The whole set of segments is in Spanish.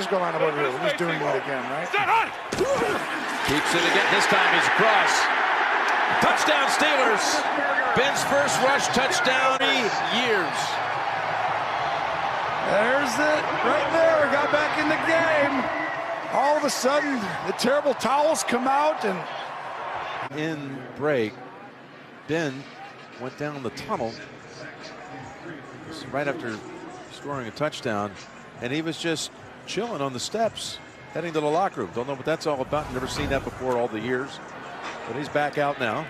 just go line up over here. We're just doing it again, right? Keeps it again. This time he's across. Touchdown Steelers. Ben's first rush touchdown in years. There's it right there. Got back in the game. All of a sudden, the terrible towels come out and In break, Ben went down the tunnel right after scoring a touchdown, and he was just chilling on the steps, heading to the locker room. Don't know what that's all about. Never seen that before all the years. But he's back out now.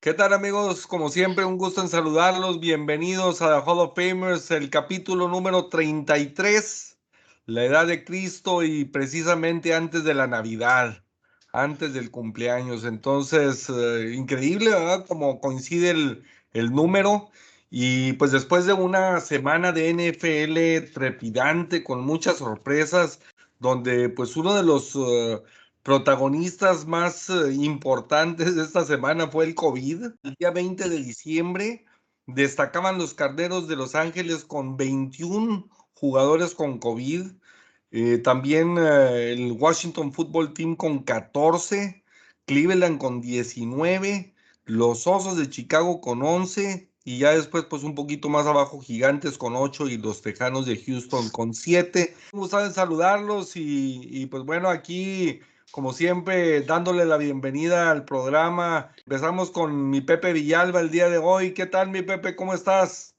¿Qué tal amigos? Como siempre, un gusto en saludarlos. Bienvenidos a The Hall of Famers, el capítulo número 33, la edad de Cristo y precisamente antes de la Navidad, antes del cumpleaños. Entonces, eh, increíble, ¿verdad? Como coincide el, el número. Y pues después de una semana de NFL trepidante, con muchas sorpresas, donde pues uno de los... eh, protagonistas más eh, importantes de esta semana fue el COVID. El día 20 de diciembre destacaban los Carneros de Los Ángeles con 21 jugadores con COVID. Eh, también el Washington Football Team con 14, Cleveland con 19, los Osos de Chicago con 11 y ya después pues un poquito más abajo Gigantes con 8 y los Tejanos de Houston con 7. Me gusta saludarlos y, y pues bueno, aquí como siempre, dándole la bienvenida al programa. Empezamos con mi Pepe Villalba el día de hoy. ¿Qué tal, mi Pepe? ¿Cómo estás?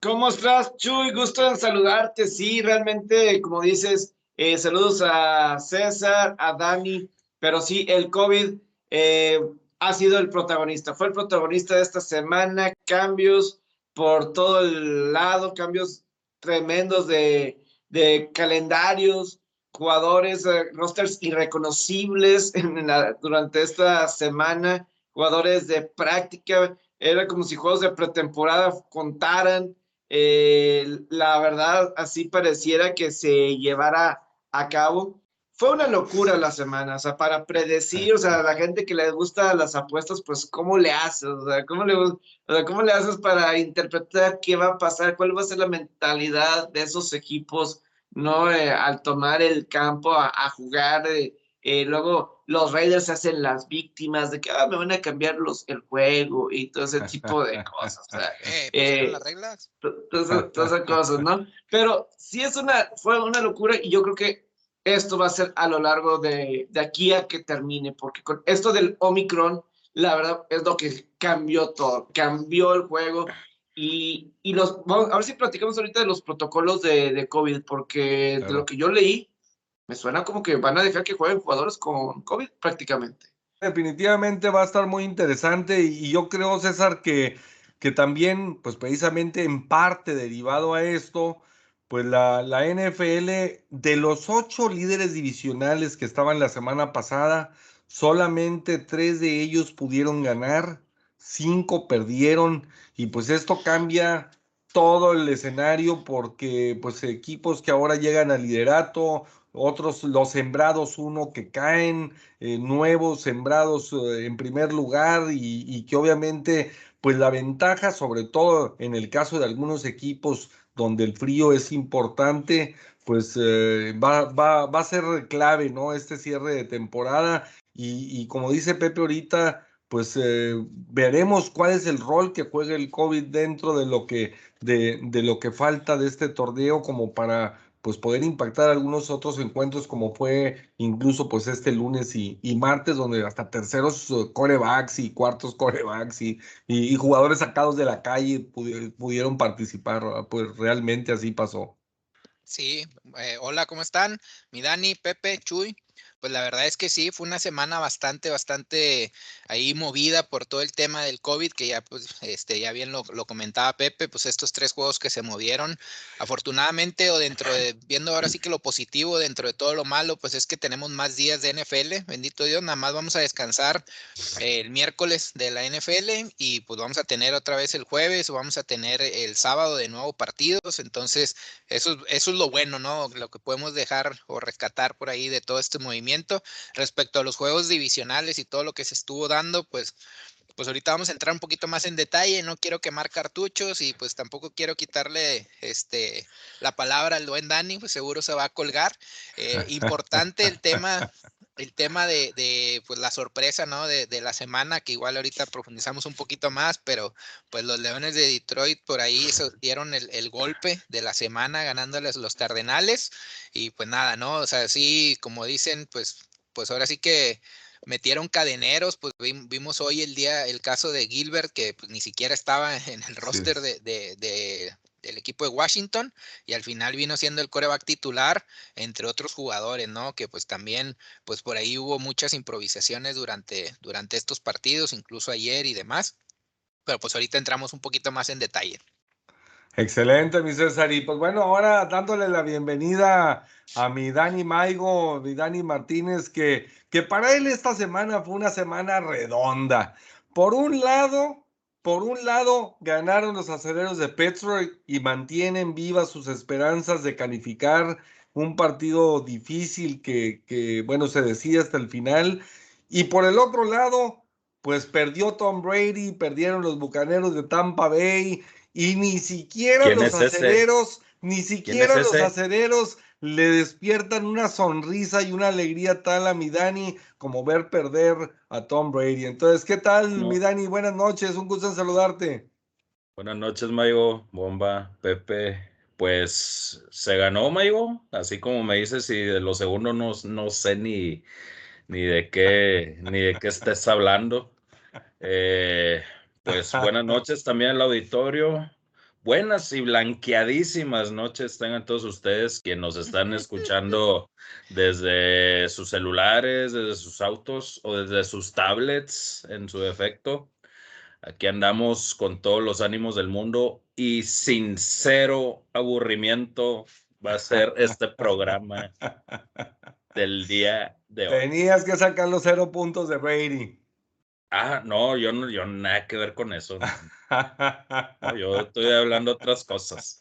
¿Cómo estás, Chuy? Gusto en saludarte. Sí, realmente, como dices, eh, saludos a César, a Dani, pero sí, el COVID eh, ha sido el protagonista, fue el protagonista de esta semana, cambios por todo el lado, cambios tremendos de, calendarios, jugadores, eh, rosters irreconocibles durante esta semana, jugadores de práctica, era como si juegos de pretemporada contaran. eh, la verdad, así pareciera que se llevara a cabo. Fue una locura la semana, o sea, para predecir, o sea, a la gente que le gusta las apuestas, pues, ¿cómo le haces? O sea, ¿cómo le, o sea, ¿cómo le haces para interpretar qué va a pasar? ¿Cuál va a ser la mentalidad de esos equipos? ¿no? Eh, al tomar el campo a, a jugar, eh, eh, luego los Raiders se hacen las víctimas de que ah, me van a cambiar los, el juego y todo ese tipo de cosas. o sea, Eh, Eh, ¿pusieron las reglas? todas esas cosas, ¿no? Pero sí es una, fue una locura y yo creo que esto va a ser a lo largo de, de aquí a que termine, porque con esto del Omicron, la verdad es lo que cambió todo, cambió el juego y, y los, vamos, a ver si platicamos ahorita de los protocolos de, de COVID, porque de Claro. lo que yo leí, me suena como que van a dejar que jueguen jugadores con COVID prácticamente. Definitivamente va a estar muy interesante y, y yo creo, César, que, que también, pues precisamente en parte derivado a esto, pues la, la NFL, de los ocho líderes divisionales que estaban la semana pasada, solamente tres de ellos pudieron ganar, cinco perdieron y pues esto cambia todo el escenario porque pues equipos que ahora llegan al liderato, otros los sembrados uno que caen, eh, nuevos sembrados eh, en primer lugar y, y que obviamente pues la ventaja, sobre todo en el caso de algunos equipos donde el frío es importante, pues eh, va, va, va a ser clave, ¿no? Este cierre de temporada y, como dice Pepe ahorita, pues eh, veremos cuál es el rol que juega el COVID dentro de lo que, de, de lo que falta de este torneo como para pues poder impactar algunos otros encuentros como fue incluso pues este lunes y, y martes donde hasta terceros eh, corebacks y cuartos corebacks y, y, y jugadores sacados de la calle pudi- pudieron participar, ¿verdad? pues realmente así pasó. Sí, eh, hola, ¿cómo están? Mi Dani, Pepe, Chuy. Pues la verdad es que sí, fue una semana bastante, bastante ahí movida por todo el tema del COVID, que ya, pues, este, ya bien lo, lo comentaba Pepe, pues estos tres juegos que se movieron, afortunadamente, o dentro de, viendo ahora sí que lo positivo dentro de todo lo malo, pues es que tenemos más días de NFL, bendito Dios, nada más vamos a descansar el miércoles de la NFL y pues vamos a tener otra vez el jueves, o vamos a tener el sábado de nuevo partidos, entonces eso, eso es lo bueno, ¿no? Lo que podemos dejar o rescatar por ahí de todo este movimiento. Respecto a los juegos divisionales y todo lo que se estuvo dando, pues pues ahorita vamos a entrar un poquito más en detalle, no quiero quemar cartuchos y pues tampoco quiero quitarle este, la palabra al buen Dani, pues seguro se va a colgar. Eh, importante el tema, el tema de, de, pues la sorpresa, ¿no? De, de, la semana, que igual ahorita profundizamos un poquito más, pero pues los Leones de Detroit por ahí dieron el, el, golpe de la semana ganándoles los Cardenales y pues nada, ¿no? O sea, sí, como dicen, pues, pues ahora sí que metieron cadeneros, pues vimos hoy el día el caso de Gilbert, que pues, ni siquiera estaba en el roster sí. de, de, de, del equipo de Washington, y al final vino siendo el coreback titular, entre otros jugadores, ¿no? Que pues también, pues por ahí hubo muchas improvisaciones durante, durante estos partidos, incluso ayer y demás, pero pues ahorita entramos un poquito más en detalle. Excelente, mi César. Y pues bueno, ahora dándole la bienvenida a mi Dani Maigo, mi Dani Martínez, que, que para él esta semana fue una semana redonda. Por un lado, por un lado, ganaron los aceleros de Petroy y mantienen vivas sus esperanzas de calificar un partido difícil que, que, bueno, se decía hasta el final. Y por el otro lado, pues perdió Tom Brady, perdieron los Bucaneros de Tampa Bay y ni siquiera los ese? ni siquiera los aceleros le despiertan una sonrisa y una alegría tal a mi Dani como ver perder a Tom Brady. Entonces, ¿qué tal, no. mi Dani? Buenas noches, un gusto en saludarte. Buenas noches, Maigo, Bomba, Pepe. Pues se ganó, Maigo, así como me dices, y de lo segundo no, no sé ni, ni de qué ni de qué estés hablando. Eh, pues buenas noches también al auditorio. Buenas y blanqueadísimas noches tengan todos ustedes quienes nos están escuchando desde sus celulares, desde sus autos o desde sus tablets en su defecto. Aquí andamos con todos los ánimos del mundo y sin cero aburrimiento va a ser este programa del día de hoy. Tenías que sacar los cero puntos de Brady. Ah, no, yo no, yo nada que ver con eso. No, yo estoy hablando otras cosas.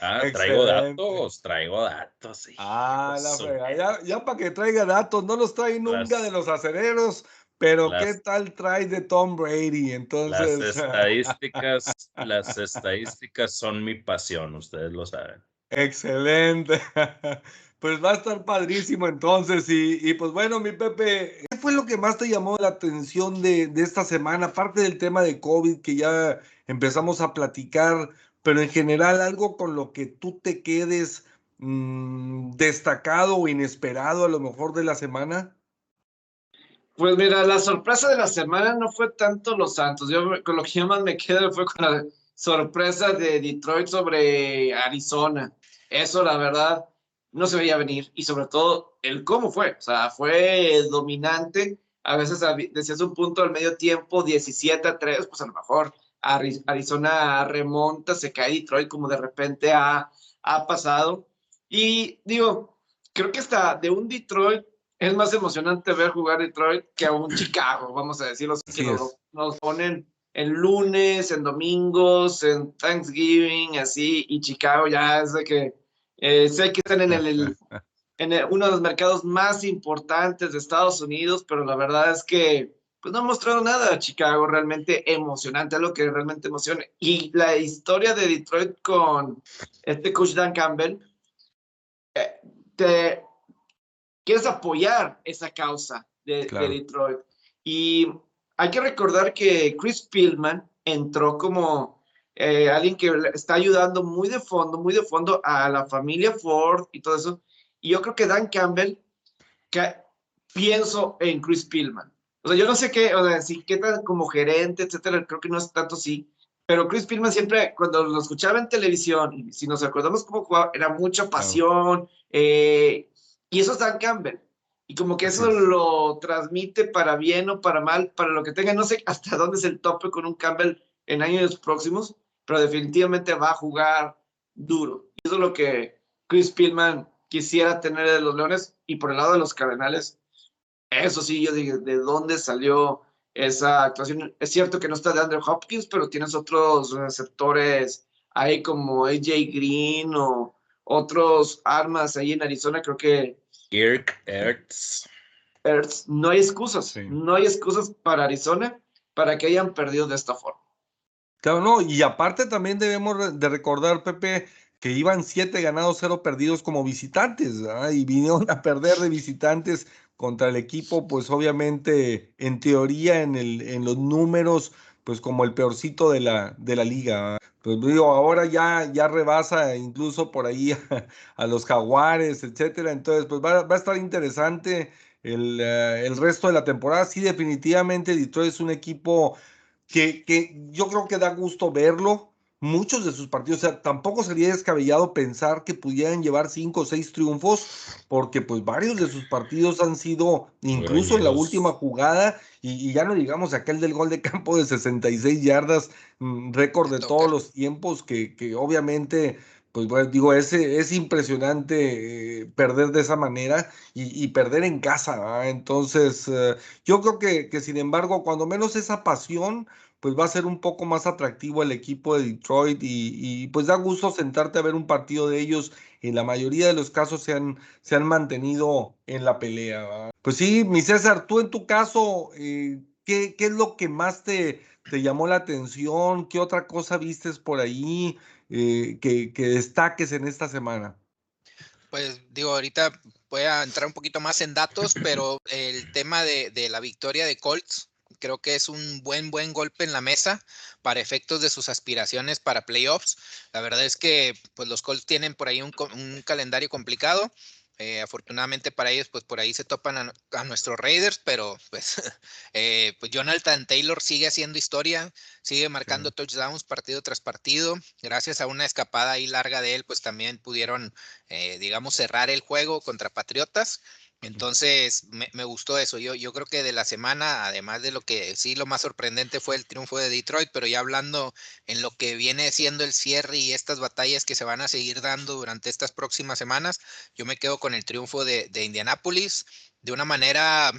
Ah, traigo datos, traigo datos. Sí. Ah, la frega. Ya, ya para que traiga datos, no los trae nunca las, de los aceleros, pero las, ¿qué tal trae de Tom Brady? Entonces. Las estadísticas, las estadísticas son mi pasión, ustedes lo saben. Excelente. Pues va a estar padrísimo entonces. Y, y, pues bueno, mi Pepe, ¿qué fue lo que más te llamó la atención de, esta semana? Aparte del tema de COVID que ya empezamos a platicar, pero en general algo con lo que tú te quedes mmm, destacado o inesperado a lo mejor de la semana. Pues mira, la sorpresa de la semana no fue tanto los Santos. Yo con lo que yo más me quedo fue con la sorpresa de Detroit sobre Arizona. Eso, la verdad, no se veía venir y sobre todo el cómo fue, o sea, fue dominante, a veces decías un punto al medio tiempo, 17 a 3, pues a lo mejor Arizona remonta, se cae Detroit como de repente ha, ha pasado. Y digo, creo que hasta de un Detroit es más emocionante ver jugar Detroit que a un Chicago, vamos a decirlo, que nos, nos ponen en lunes, en domingos, en Thanksgiving, así, y Chicago ya es de que eh, sé que están en, el, en el, uno de los mercados más importantes de Estados Unidos, pero la verdad es que pues no ha mostrado nada Chicago realmente emocionante, algo que realmente emociona. Y la historia de Detroit con este coach Dan Campbell, eh, te quieres apoyar esa causa de, claro. de Detroit. Y hay que recordar que Chris Pillman entró como eh, alguien que está ayudando muy de fondo, muy de fondo a la familia Ford y todo eso. Y yo creo que Dan Campbell, que pienso en Chris Pillman. O sea, yo no sé qué, o sea, si qué tal como gerente, etcétera, creo que no es tanto sí. Pero Chris Pillman siempre, cuando lo escuchaba en televisión, y si nos acordamos cómo jugaba, era mucha pasión. Eh, y eso es Dan Campbell. Y como que eso lo transmite para bien o para mal, para lo que tenga. No sé hasta dónde es el tope con un Campbell en años próximos, pero definitivamente va a jugar duro. Y eso es lo que Chris Pillman quisiera tener de los Leones. Y por el lado de los Cardenales, eso sí, yo dije, ¿de dónde salió esa actuación? Es cierto que no está de Andrew Hopkins, pero tienes otros receptores ahí como AJ Green o otros armas ahí en Arizona, creo que... Kirk Ertz. Ertz. No hay excusas, sí. no hay excusas para Arizona. para que hayan perdido de esta forma. Claro, no, y aparte también debemos de recordar, Pepe, que iban siete ganados, cero perdidos como visitantes, y vinieron a perder de visitantes contra el equipo, pues obviamente en teoría en, el, en los números, pues como el peorcito de la, de la liga. Pues digo, ahora ya, ya rebasa incluso por ahí a, los jaguares, etcétera. Entonces, pues va, va a estar interesante el, eh, el, resto de la temporada. Sí, definitivamente Detroit es un equipo que, que yo creo que da gusto verlo. Muchos de sus partidos, o sea, tampoco sería descabellado pensar que pudieran llevar cinco o seis triunfos, porque pues varios de sus partidos han sido, incluso en la última jugada, y, ya no digamos aquel del gol de campo de 66 yardas, mm, récord de todos los tiempos, que, que obviamente pues bueno, digo, es, es impresionante eh, perder de esa manera y, perder en casa. Entonces, eh, yo creo que, que, sin embargo, cuando menos esa pasión, pues va a ser un poco más atractivo el equipo de Detroit y, pues da gusto sentarte a ver un partido de ellos. En la mayoría de los casos se han, se han mantenido en la pelea. Pues sí, mi César, tú en tu caso, eh, ¿qué, ¿qué, es lo que más te, te llamó la atención? ¿Qué otra cosa vistes por ahí? Eh, que, destaques en esta semana? Pues digo, ahorita voy a entrar un poquito más en datos, pero el tema de, la victoria de Colts creo que es un buen, buen golpe en la mesa para efectos de sus aspiraciones para playoffs. La verdad es que pues, los Colts tienen por ahí un calendario complicado. Eh, afortunadamente para ellos, pues por ahí se topan a, nuestros Raiders, pero pues, eh, pues Jonathan Taylor sigue haciendo historia, sigue marcando touchdowns partido tras partido. Gracias a una escapada ahí larga de él, pues también pudieron, eh, digamos, cerrar el juego contra Patriotas. Entonces, me, gustó eso. Yo, yo creo que de la semana, además de lo que sí lo más sorprendente fue el triunfo de Detroit, pero ya hablando en lo que viene siendo el cierre y estas batallas que se van a seguir dando durante estas próximas semanas, yo me quedo con el triunfo de, de Indianápolis de una manera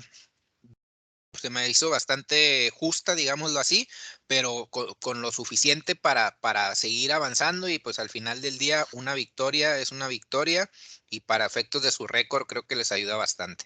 se me hizo bastante justa, digámoslo así, pero con, lo suficiente para, para seguir avanzando y pues al final del día una victoria es una victoria y para efectos de su récord creo que les ayuda bastante.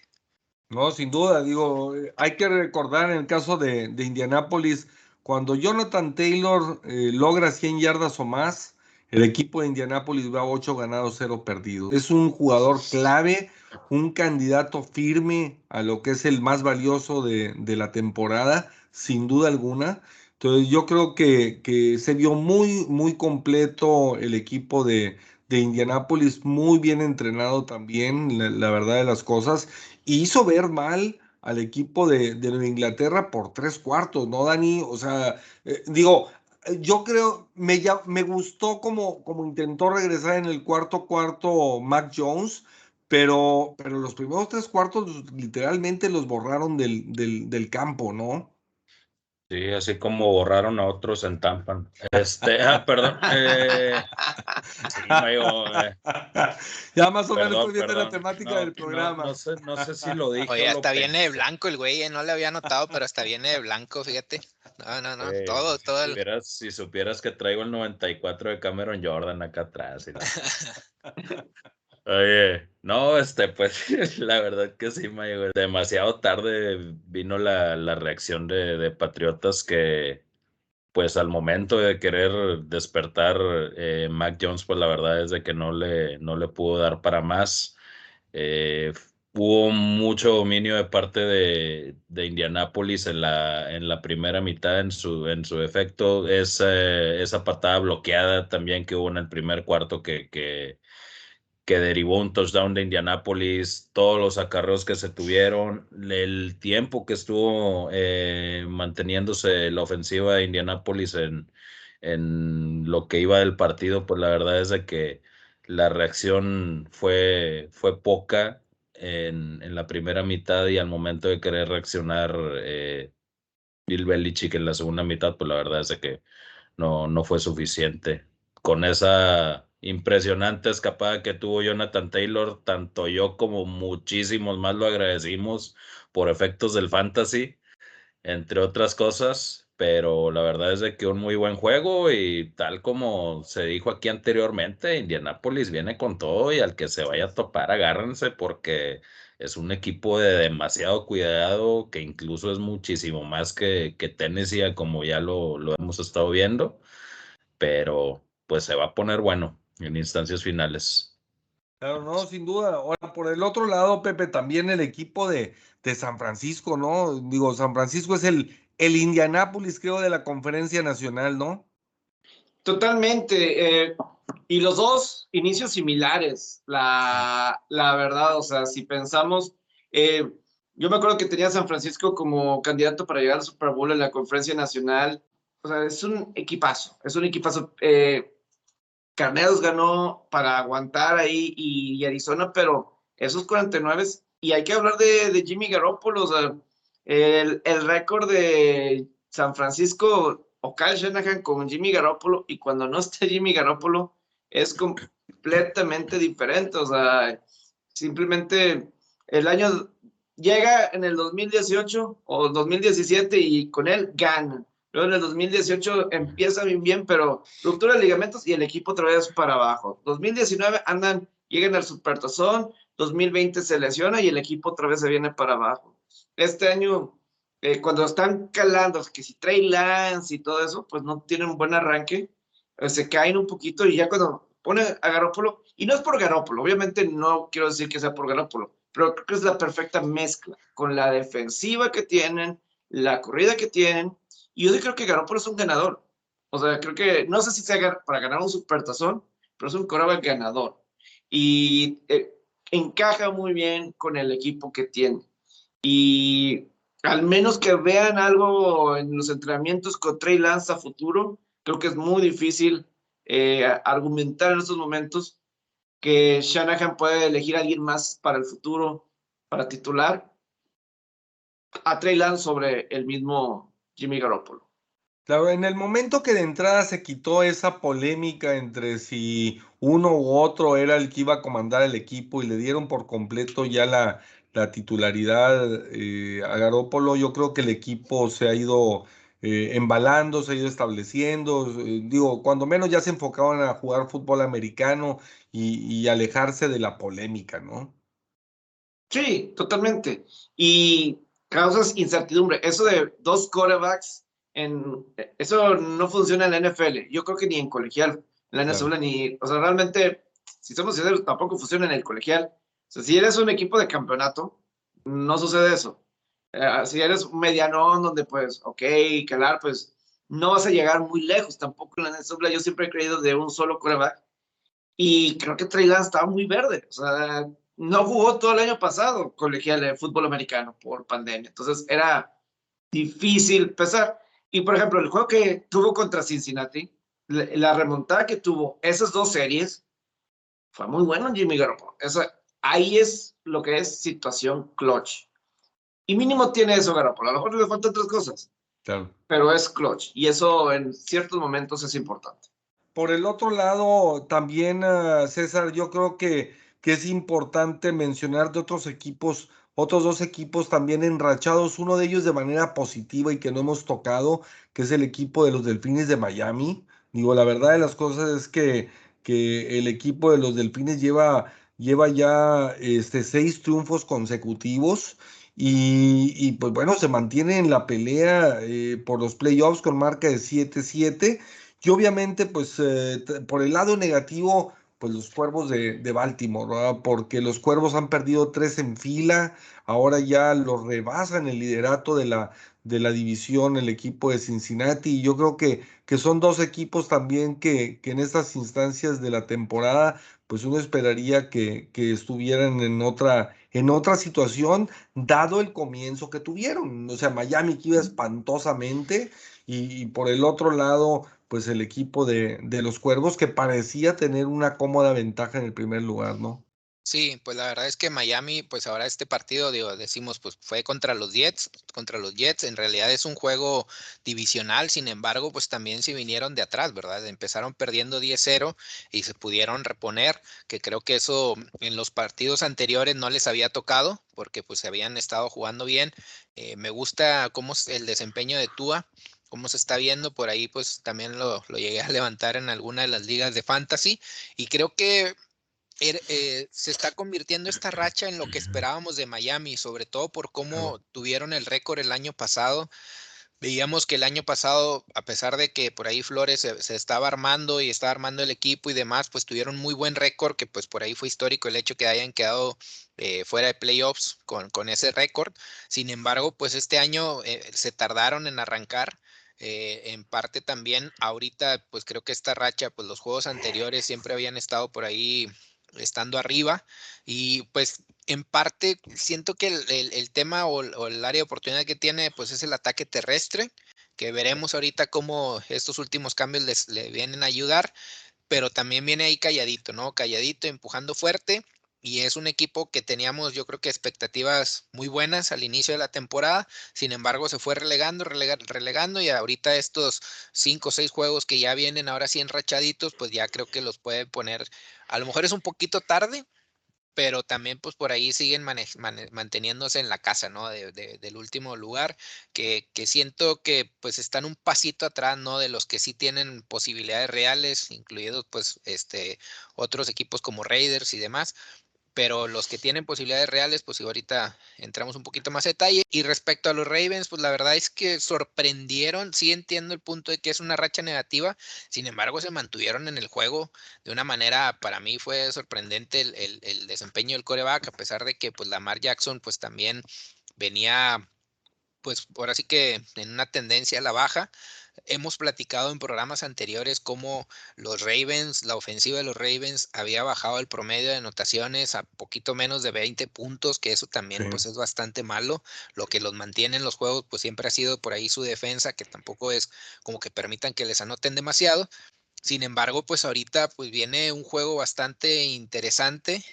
No, sin duda, digo, eh, hay que recordar en el caso de, Indianápolis, cuando Jonathan Taylor eh, logra 100 yardas o más, el equipo de Indianápolis va a 8 ganados, 0 perdidos. Es un jugador clave, un candidato firme a lo que es el más valioso de, la temporada, sin duda alguna. Entonces yo creo que, que, se vio muy, muy completo el equipo de, de Indianápolis, muy bien entrenado también, la, verdad de las cosas, y hizo ver mal al equipo de, Inglaterra por tres cuartos, ¿no, Dani? O sea, eh, digo, yo creo, me, me gustó como, como intentó regresar en el cuarto cuarto Mac Jones, pero, pero los primeros tres cuartos literalmente los borraron del campo, ¿no? Sí, así como borraron a otros en Tampa. Este, ah, perdón. Eh, eh. ya más o menos estoy viendo la temática del programa. No, sé, no, sé, si lo dije. Oye, hasta viene de blanco el güey, eh, no le había notado, pero hasta viene de blanco, fíjate. No, no, no, todo, todo. Si, supieras, si supieras que traigo el 94 de Cameron Jordan acá atrás. Oye, no, este, pues la verdad que sí, Mayo, demasiado tarde vino la, la reacción de, de, Patriotas que, pues al momento de querer despertar eh, Mac Jones, pues la verdad es de que no le, no le pudo dar para más. Eh, hubo mucho dominio de parte de, de Indianápolis en la, en la primera mitad, en su, en su efecto, esa, esa patada bloqueada también que hubo en el primer cuarto que que derivó un touchdown de Indianápolis, todos los acarreos que se tuvieron, el tiempo que estuvo eh, manteniéndose la ofensiva de Indianápolis en, en lo que iba del partido, pues la verdad es de que la reacción fue, fue poca en, en la primera mitad y al momento de querer reaccionar eh, Bill Belichick en la segunda mitad, pues la verdad es de que no, no fue suficiente. Con esa impresionante escapada que tuvo Jonathan Taylor, tanto yo como muchísimos más lo agradecimos por efectos del fantasy, entre otras cosas, pero la verdad es de que un muy buen juego y tal como se dijo aquí anteriormente, Indianapolis viene con todo y al que se vaya a topar agárrense porque es un equipo de demasiado cuidado, que incluso es muchísimo más que, que Tennessee, como ya lo, lo hemos estado viendo, pero pues se va a poner bueno en instancias finales. Claro, no, sin duda. Ahora, por el otro lado, Pepe, también el equipo de, de San Francisco, ¿no? Digo, San Francisco es el, el Indianápolis, creo, de la conferencia nacional, ¿no? Totalmente. Eh, y los dos inicios similares, la, la verdad, o sea, si pensamos, eh, yo me acuerdo que tenía a San Francisco como candidato para llegar al Super Bowl en la conferencia nacional. O sea, es un equipazo, es un equipazo. Eh, Carneros ganó para aguantar ahí y, Arizona, pero esos 49 y hay que hablar de, Jimmy Garoppolo, o sea, el, el récord de San Francisco o Kyle Shanahan con Jimmy Garoppolo y cuando no esté Jimmy Garoppolo es completamente diferente, o sea, simplemente el año llega en el 2018 o 2017 y con él ganan. Luego en el 2018 empieza bien, bien, pero ruptura de ligamentos y el equipo otra vez para abajo. 2019 andan, llegan al Supertazón, 2020 se lesiona y el equipo otra vez se viene para abajo. Este año, eh, cuando están calando, que si Trey Lance y todo eso, pues no tienen un buen arranque, eh, se caen un poquito y ya cuando pone a Garópolo, y no es por Garópolo, obviamente no quiero decir que sea por Garópolo, pero creo que es la perfecta mezcla con la defensiva que tienen, la corrida que tienen y yo creo que Garoppolo es un ganador. O sea, creo que, no sé si sea para ganar un supertazón, pero es un coreback ganador. Y eh, encaja muy bien con el equipo que tiene. Y al menos que vean algo en los entrenamientos con Trey Lance a futuro, creo que es muy difícil eh, argumentar en estos momentos que Shanahan puede elegir a alguien más para el futuro, para titular, a Trey Lance sobre el mismo Jimmy Garoppolo. Claro, en el momento que de entrada se quitó esa polémica entre si uno u otro era el que iba a comandar el equipo y le dieron por completo ya la, la titularidad eh, a Garoppolo, yo creo que el equipo se ha ido eh, embalando, se ha ido estableciendo. Eh, digo, cuando menos ya se enfocaban a jugar fútbol americano y, y alejarse de la polémica, ¿no? Sí, totalmente. Y causas incertidumbre. Eso de dos quarterbacks, en, eso no funciona en la NFL. Yo creo que ni en colegial, en la NFL, ni, o sea, realmente, si somos sinceros, tampoco funciona en el colegial. O sea, si eres un equipo de campeonato, no sucede eso. Eh, si eres medianón donde, pues, ok, calar, pues, no vas a llegar muy lejos tampoco en la NFL. Yo siempre he creído de un solo quarterback. Y creo que Trey Lance estaba muy verde. O sea, no jugó todo el año pasado colegial de fútbol americano por pandemia. Entonces era difícil empezar. Y por ejemplo, el juego que tuvo contra Cincinnati, la remontada que tuvo esas dos series, fue muy bueno Jimmy Garoppolo. Eso, ahí es lo que es situación clutch. Y mínimo tiene eso Garoppolo. A lo mejor le faltan otras cosas. Claro. Pero es clutch. Y eso en ciertos momentos es importante. Por el otro lado, también, ah, César, yo creo que que es importante mencionar de otros equipos, otros dos equipos también enrachados, uno de ellos de manera positiva y que no hemos tocado, que es el equipo de los Delfines de Miami. Digo, la verdad de las cosas es que, que el equipo de los Delfines lleva, lleva ya este, seis triunfos consecutivos. Y, pues bueno, se mantiene en la pelea eh, por los playoffs con marca de 7-7. Y obviamente, pues eh, por el lado negativo, pues los cuervos de, Baltimore, ¿verdad? porque los cuervos han perdido tres en fila, ahora ya los rebasan el liderato de la, de la división, el equipo de Cincinnati, y yo creo que, que son dos equipos también que, que en estas instancias de la temporada, pues uno esperaría que, que estuvieran en otra, en otra situación, dado el comienzo que tuvieron. O sea, Miami que iba espantosamente, y, y por el otro lado, pues el equipo de, de los Cuervos que parecía tener una cómoda ventaja en el primer lugar, ¿no? Sí, pues la verdad es que Miami, pues ahora este partido, digo, decimos, pues fue contra los Jets, contra los Jets, en realidad es un juego divisional, sin embargo, pues también se vinieron de atrás, ¿verdad? Empezaron perdiendo 10-0 y se pudieron reponer, que creo que eso en los partidos anteriores no les había tocado, porque pues se habían estado jugando bien. Eh, me gusta cómo es el desempeño de Tua, cómo se está viendo por ahí, pues también lo, llegué a levantar en alguna de las ligas de fantasy y creo que er, eh, se está convirtiendo esta racha en lo que esperábamos de Miami, sobre todo por cómo tuvieron el récord el año pasado. Veíamos que el año pasado, a pesar de que por ahí Flores se, estaba armando y estaba armando el equipo y demás, pues tuvieron muy buen récord, que pues por ahí fue histórico el hecho que hayan quedado eh, fuera de playoffs con, con ese récord. Sin embargo, pues este año eh, se tardaron en arrancar. Eh, en parte también, ahorita, pues creo que esta racha, pues los juegos anteriores siempre habían estado por ahí estando arriba y pues en parte siento que el, tema o, el área de oportunidad que tiene pues es el ataque terrestre, que veremos ahorita cómo estos últimos cambios les, le vienen a ayudar, pero también viene ahí calladito, ¿no? Calladito, empujando fuerte y es un equipo que teníamos yo creo que expectativas muy buenas al inicio de la temporada, sin embargo se fue relegando, relegando y ahorita estos cinco o seis juegos que ya vienen ahora sí enrachaditos, pues ya creo que los puede poner, a lo mejor es un poquito tarde, pero también pues por ahí siguen manteniéndose en la casa, ¿no? del último lugar, que, que, siento que pues están un pasito atrás, ¿no? De los que sí tienen posibilidades reales, incluidos pues este otros equipos como Raiders y demás, pero los que tienen posibilidades reales, pues ahorita entramos un poquito más a detalle. Y respecto a los Ravens, pues la verdad es que sorprendieron, sí entiendo el punto de que es una racha negativa, sin embargo se mantuvieron en el juego de una manera, para mí fue sorprendente el, el desempeño del coreback, a pesar de que pues Lamar Jackson pues también venía pues ahora sí que en una tendencia a la baja, hemos platicado en programas anteriores cómo los Ravens, la ofensiva de los Ravens había bajado el promedio de anotaciones a poquito menos de 20 puntos, que eso también pues es bastante malo. Lo que los mantiene en los juegos pues siempre ha sido por ahí su defensa, que tampoco es como que permitan que les anoten demasiado. Sin embargo, pues ahorita pues viene un juego bastante interesante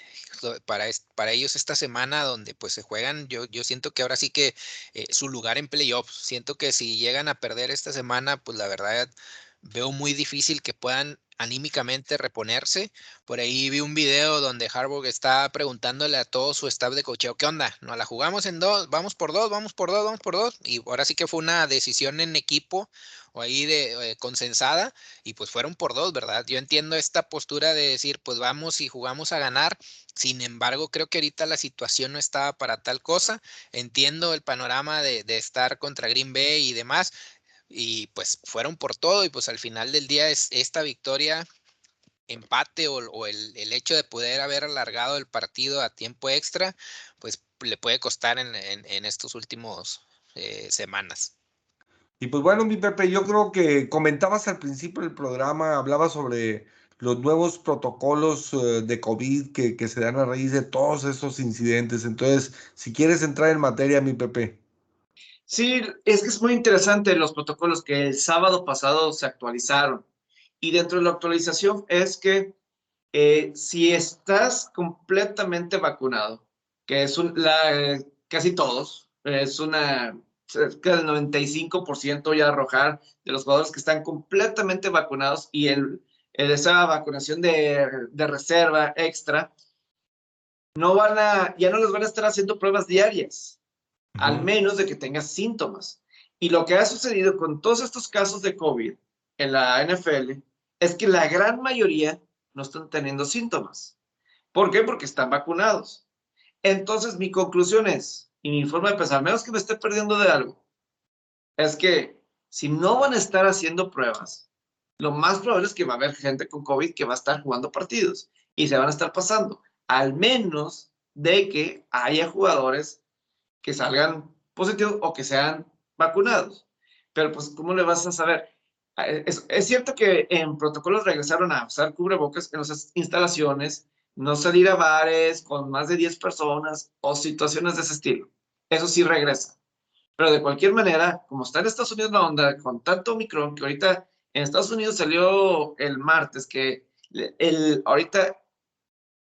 para, para ellos esta semana donde pues se juegan, yo, yo siento que ahora sí que eh, su lugar en playoffs, siento que si llegan a perder esta semana, pues la verdad veo muy difícil que puedan anímicamente reponerse. Por ahí vi un video donde Harbaugh está preguntándole a todo su staff de cocheo, ¿qué onda? ¿No la jugamos en dos? ¿Vamos por dos? ¿Vamos por dos? ¿Vamos por dos? Y ahora sí que fue una decisión en equipo o ahí de eh, consensada y pues fueron por dos, ¿verdad? Yo entiendo esta postura de decir, pues vamos y jugamos a ganar. Sin embargo, creo que ahorita la situación no estaba para tal cosa. Entiendo el panorama de, de estar contra Green Bay y demás, y pues fueron por todo y pues al final del día es esta victoria empate o, el, hecho de poder haber alargado el partido a tiempo extra, pues le puede costar en, en, estos últimos eh, semanas. Y pues bueno, mi Pepe, yo creo que comentabas al principio del programa, hablabas sobre los nuevos protocolos eh, de COVID que, que se dan a raíz de todos esos incidentes. Entonces, si quieres entrar en materia, mi Pepe. Sí, es que es muy interesante los protocolos que el sábado pasado se actualizaron. Y dentro de la actualización es que eh, si estás completamente vacunado, que es la, casi todos, es una cerca del 95% ya arrojar de los jugadores que están completamente vacunados y el, esa vacunación de, de reserva extra, no van a, ya no les van a estar haciendo pruebas diarias al menos de que tengas síntomas. Y lo que ha sucedido con todos estos casos de COVID en la NFL es que la gran mayoría no están teniendo síntomas. ¿Por qué? Porque están vacunados. Entonces, mi conclusión es, y mi forma de pensar, menos que me esté perdiendo de algo, es que si no van a estar haciendo pruebas, lo más probable es que va a haber gente con COVID que va a estar jugando partidos y se van a estar pasando, al menos de que haya jugadores que salgan positivos o que sean vacunados. Pero pues, ¿cómo le vas a saber? Ah, es, es, cierto que en protocolos regresaron a usar cubrebocas en las instalaciones, no salir a bares con más de 10 personas o situaciones de ese estilo. Eso sí regresa. Pero de cualquier manera, como está en Estados Unidos la onda con tanto Omicron, que ahorita en Estados Unidos salió el martes, que el, ahorita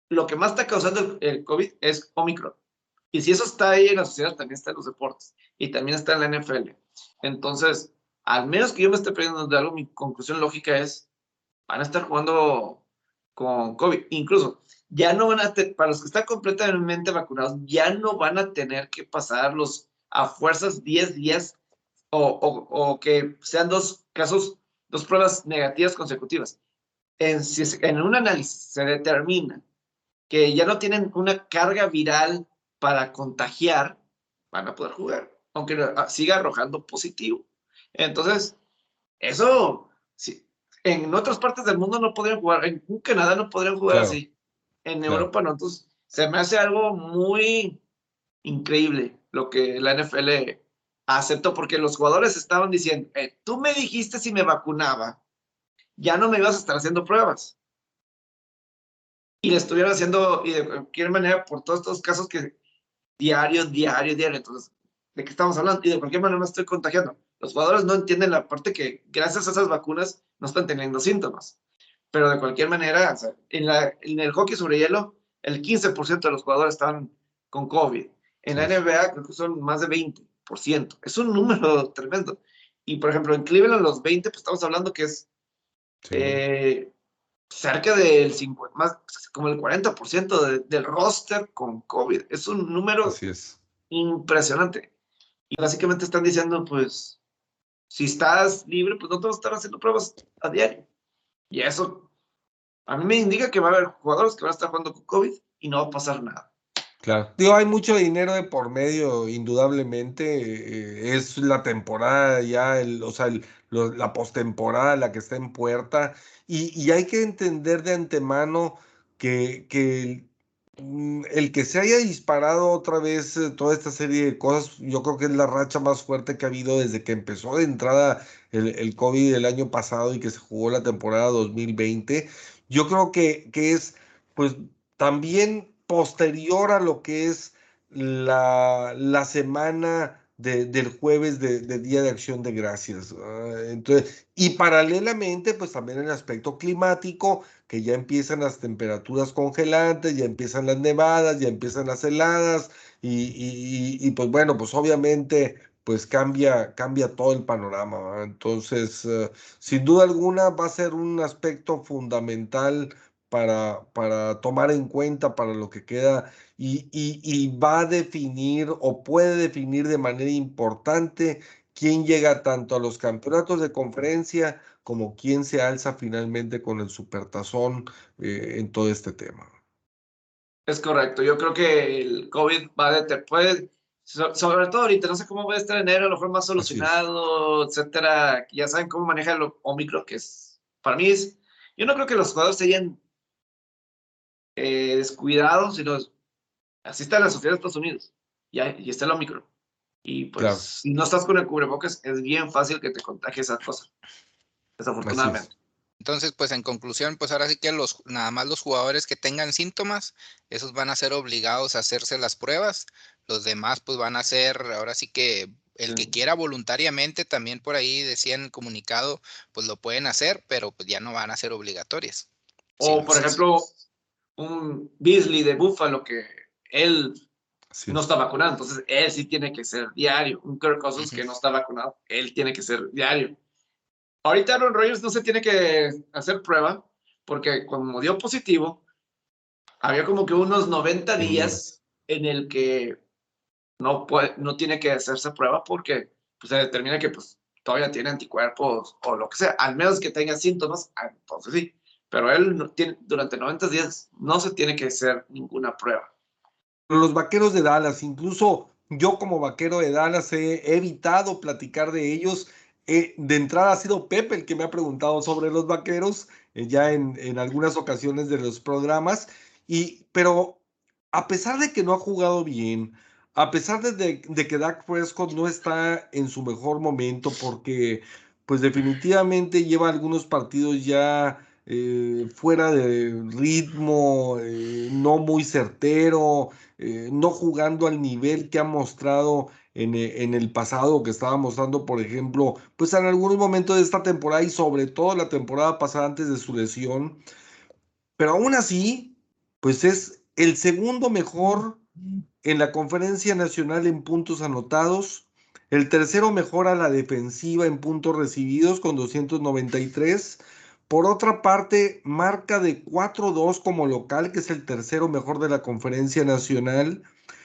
lo que más está causando el, el COVID es Omicron. Y si eso está ahí en la sociedad, también está en los deportes y también está en la NFL. Entonces, al menos que yo me esté perdiendo de algo, mi conclusión lógica es, van a estar jugando con COVID. Incluso, ya no van a, para los que están completamente vacunados, ya no van a tener que pasarlos a fuerzas 10 días o, o, o que sean dos casos, dos pruebas negativas consecutivas. En, en un análisis se determina que ya no tienen una carga viral para contagiar, van a poder jugar, aunque siga arrojando positivo. Entonces, eso, sí, en otras partes del mundo no podrían jugar, en Canadá no podrían jugar así, en Europa no, entonces se me hace algo muy increíble lo que la NFL aceptó, porque los jugadores estaban diciendo, eh, tú me dijiste si me vacunaba, ya no me ibas a estar haciendo pruebas. Y le estuvieron haciendo, y de cualquier manera, por todos estos casos que diario, diario, diario, entonces, ¿de qué estamos hablando? Y de cualquier manera me estoy contagiando. Los jugadores no entienden la parte que gracias a esas vacunas no están teniendo síntomas. Pero de cualquier manera, en, la, en el hockey sobre hielo, el 15% de los jugadores estaban con COVID. En la NBA creo que son más de 20%. Es un número tremendo. Y por ejemplo, en Cleveland los 20, pues estamos hablando que es eh, cerca del 50, más como el 40% del roster con COVID. Es un número impresionante. Y básicamente están diciendo, pues, si estás libre, pues no te vas a estar haciendo pruebas a diario. Y eso a mí me indica que va a haber jugadores que van a estar jugando con COVID y no va a pasar nada. Claro. Digo, hay mucho dinero de por medio, indudablemente. Eh, es la temporada ya, el, o sea, la postemporada la que está en puerta. Y, y, hay que entender de antemano que, que Mm, el que se haya disparado otra vez eh, toda esta serie de cosas, yo creo que es la racha más fuerte que ha habido desde que empezó de entrada el, el COVID el año pasado y que se jugó la temporada 2020. Yo creo que, que es pues también posterior a lo que es la, la semana del jueves de, Día de Acción de Gracias. Ah, entonces, y paralelamente, pues también el aspecto climático, que ya empiezan las temperaturas congelantes, ya empiezan las nevadas, ya empiezan las heladas, y, pues bueno, pues obviamente pues cambia, cambia todo el panorama. Entonces, eh, sin duda alguna va a ser un aspecto fundamental para, para tomar en cuenta para lo que queda y, va a definir o puede definir de manera importante quién llega tanto a los campeonatos de conferencia como quién se alza finalmente con el supertazón eh, en todo este tema. Es correcto, yo creo que el COVID va a puede, sobre todo ahorita, no sé cómo va a estar enero, a lo mejor más solucionado, etcétera, ya saben cómo maneja el Omicron, que es, para mí es, yo no creo que los jugadores se hayan eh, descuidados, sino Así está la sociedad de Estados Unidos. Y, y está el Omicron. Y pues, si no estás con el cubrebocas, es bien fácil que te contagie esa cosa. Desafortunadamente. Entonces, pues en conclusión, pues ahora sí que los, nada más los jugadores que tengan síntomas, esos van a ser obligados a hacerse las pruebas. Los demás, pues van a ser, ahora sí que el que quiera voluntariamente, también por ahí decían el comunicado, pues lo pueden hacer, pero pues ya no van a ser obligatorias. O, por ejemplo, un Beasley de Buffalo que él no está vacunado, entonces él sí tiene que ser diario. Un Kirk Cousins que no está vacunado, él tiene que ser diario. Ahorita Aaron Rodgers no se tiene que hacer prueba porque como dio positivo, había como que unos 90 días en el que no, puede, no tiene que hacerse prueba porque pues, se determina que pues, todavía tiene anticuerpos o lo que sea, al menos que tenga síntomas, ah, entonces sí. Pero él tiene, durante 90 días no se tiene que hacer ninguna prueba los vaqueros de Dallas, incluso yo como vaquero de Dallas he evitado platicar de ellos. Eh, de entrada ha sido Pepe el que me ha preguntado sobre los vaqueros, eh, ya en, en, algunas ocasiones de los programas, y, pero a pesar de que no ha jugado bien, a pesar de, de, que Dak Prescott no está en su mejor momento, porque pues definitivamente lleva algunos partidos ya eh, fuera de ritmo, no muy certero, eh, no jugando al nivel que ha mostrado en, eh, en, el pasado, que estaba mostrando, por ejemplo, pues en algunos momentos de esta temporada y sobre todo la temporada pasada antes de su lesión. Pero aún así, pues es el segundo mejor en la conferencia nacional en puntos anotados, el tercero mejor a la defensiva en puntos recibidos con 293 por otra parte, marca de 4-2 como local, que es el tercero mejor de la conferencia nacional.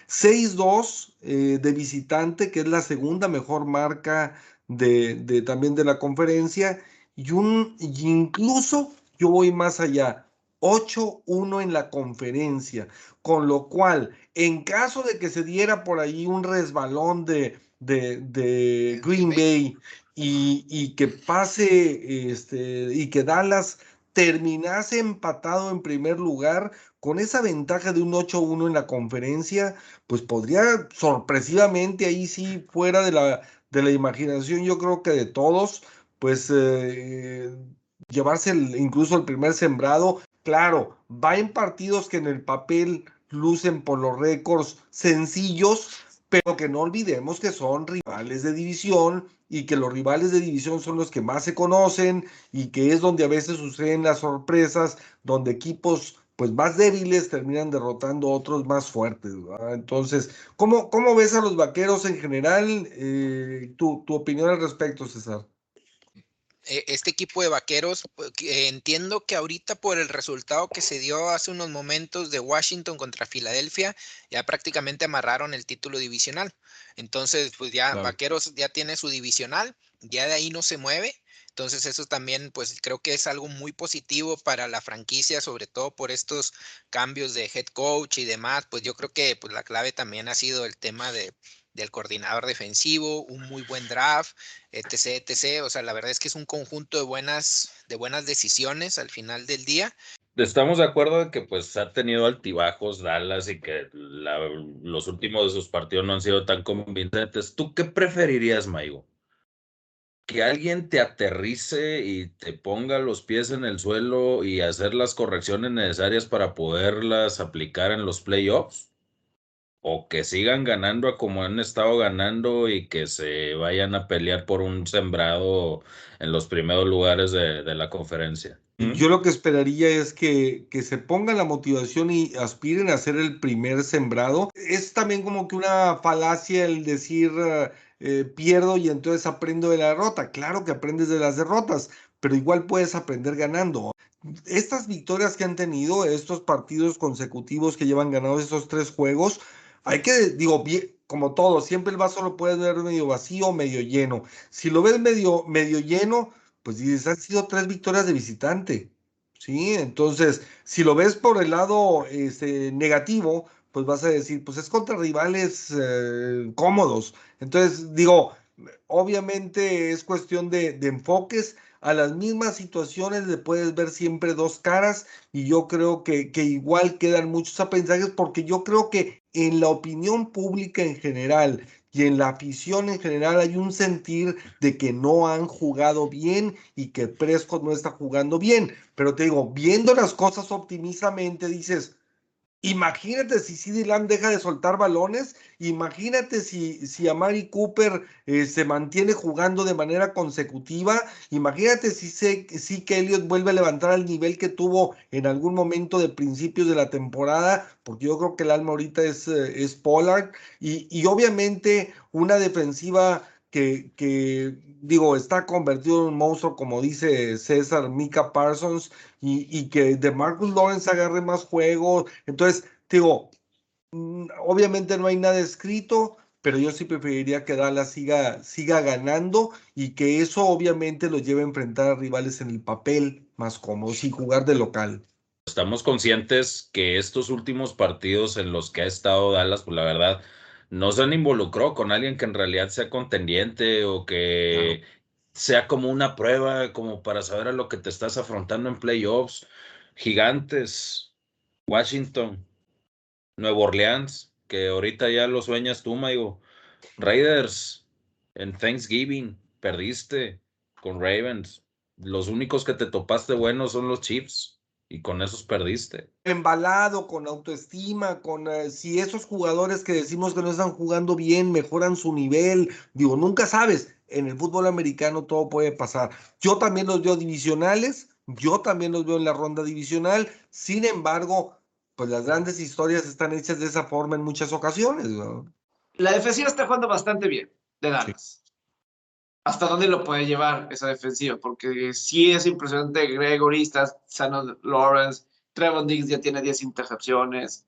6-2 eh, de visitante, que es la segunda mejor marca de, también de la conferencia. Y un incluso yo voy más allá. 8-1 en la conferencia, con lo cual, en caso de que se diera por ahí un resbalón de, de, Green Bay y, que pase este, y que Dallas terminase empatado en primer lugar, con esa ventaja de un 8-1 en la conferencia, pues podría sorpresivamente ahí sí, fuera de la, de la imaginación, yo creo que de todos, pues eh, llevarse incluso el primer sembrado. Claro, va en partidos que en el papel lucen por los récords sencillos, pero que no olvidemos que son rivales de división y que los rivales de división son los que más se conocen y que es donde a veces suceden las sorpresas, donde equipos pues más débiles terminan derrotando a otros más fuertes. Entonces, ¿cómo, ¿cómo, ves a los vaqueros en general? Eh, tu, tu opinión al respecto, César. E, este equipo de vaqueros, pues, entiendo que ahorita por el resultado que se dio hace unos momentos de Washington contra Filadelfia, ya prácticamente amarraron el título divisional. Entonces, pues ya vaqueros ya tiene su divisional, ya de ahí no se mueve. Entonces eso también, pues creo que es algo muy positivo para la franquicia, sobre todo por estos cambios de head coach y demás. Pues yo creo que pues, la clave también ha sido el tema de, del coordinador defensivo, un muy buen draft, etc, etc. O sea, la verdad es que es un conjunto de buenas, de buenas decisiones al final del día. Estamos de acuerdo en que pues ha tenido altibajos Dallas y que los últimos de sus partidos no han sido tan convincentes. ¿Tú qué preferirías, Maigo? ¿Que alguien te aterrice y te ponga los pies en el suelo y hacer las correcciones necesarias para poderlas aplicar en los playoffs? O que sigan ganando como han estado ganando y que se vayan a pelear por un sembrado en los primeros lugares de, la conferencia. Yo lo que esperaría es que, que, se ponga la motivación y aspiren a ser el primer sembrado. Es también como que una falacia el decir eh, pierdo y entonces aprendo de la derrota. Claro que aprendes de las derrotas, pero igual puedes aprender ganando. Estas victorias que han tenido, estos partidos consecutivos que llevan ganados estos tres juegos, hay que, digo, como todo, siempre el vaso lo puedes ver medio vacío, medio lleno. Si lo ves medio, medio lleno, pues dices, han sido tres victorias de visitante. ¿Sí? Entonces, si lo ves por el lado este, negativo, pues vas a decir, pues es contra rivales eh, cómodos. Entonces, digo, obviamente es cuestión de, de enfoques a las mismas situaciones le puedes ver siempre dos caras y yo creo que, que igual quedan muchos aprendizajes porque yo creo que en la opinión pública en general y en la afición en general hay un sentir de que no han jugado bien y que Prescott no está jugando bien. Pero te digo, viendo las cosas optimistamente, dices, Imagínate si CD Lamb deja de soltar balones, imagínate si, si Amari Cooper eh, se mantiene jugando de manera consecutiva, imagínate si, se, si que Elliott vuelve a levantar al nivel que tuvo en algún momento de principios de la temporada, porque yo creo que el alma ahorita es, eh, es Pollard, y, y obviamente una defensiva que, digo, está convertido en un monstruo, como dice César, Mika Parsons, y, que de Marcus Lawrence agarre más juego. Entonces, digo, mm, obviamente no hay nada escrito, pero yo sí preferiría que Dallas siga, siga ganando y que eso obviamente lo lleve a enfrentar a rivales en el papel más cómodos y jugar de local. Estamos conscientes que estos últimos partidos en los que ha estado Dallas, pues la verdad, no se han involucrado con alguien que en realidad sea contendiente o que sea como una prueba, como para saber a lo que te estás afrontando en playoffs. Gigantes, Washington, Nueva Orleans, que ahorita ya lo sueñas tú, Maigo. Raiders, en Thanksgiving, perdiste con Ravens. Los únicos que te topaste buenos son los Chiefs y con esos perdiste. Embalado, con autoestima, con eh, si esos jugadores que decimos que no están jugando bien mejoran su nivel, digo, nunca sabes, en el fútbol americano todo puede pasar. Yo también los veo divisionales, yo también los veo en la ronda divisional, sin embargo, pues las grandes historias están hechas de esa forma en muchas ocasiones. La defensiva está jugando bastante bien de Dallas hasta dónde lo puede llevar esa defensiva, porque sí es impresionante Gregory, está Sano Lawrence, Trevor Diggs ya tiene 10 intercepciones.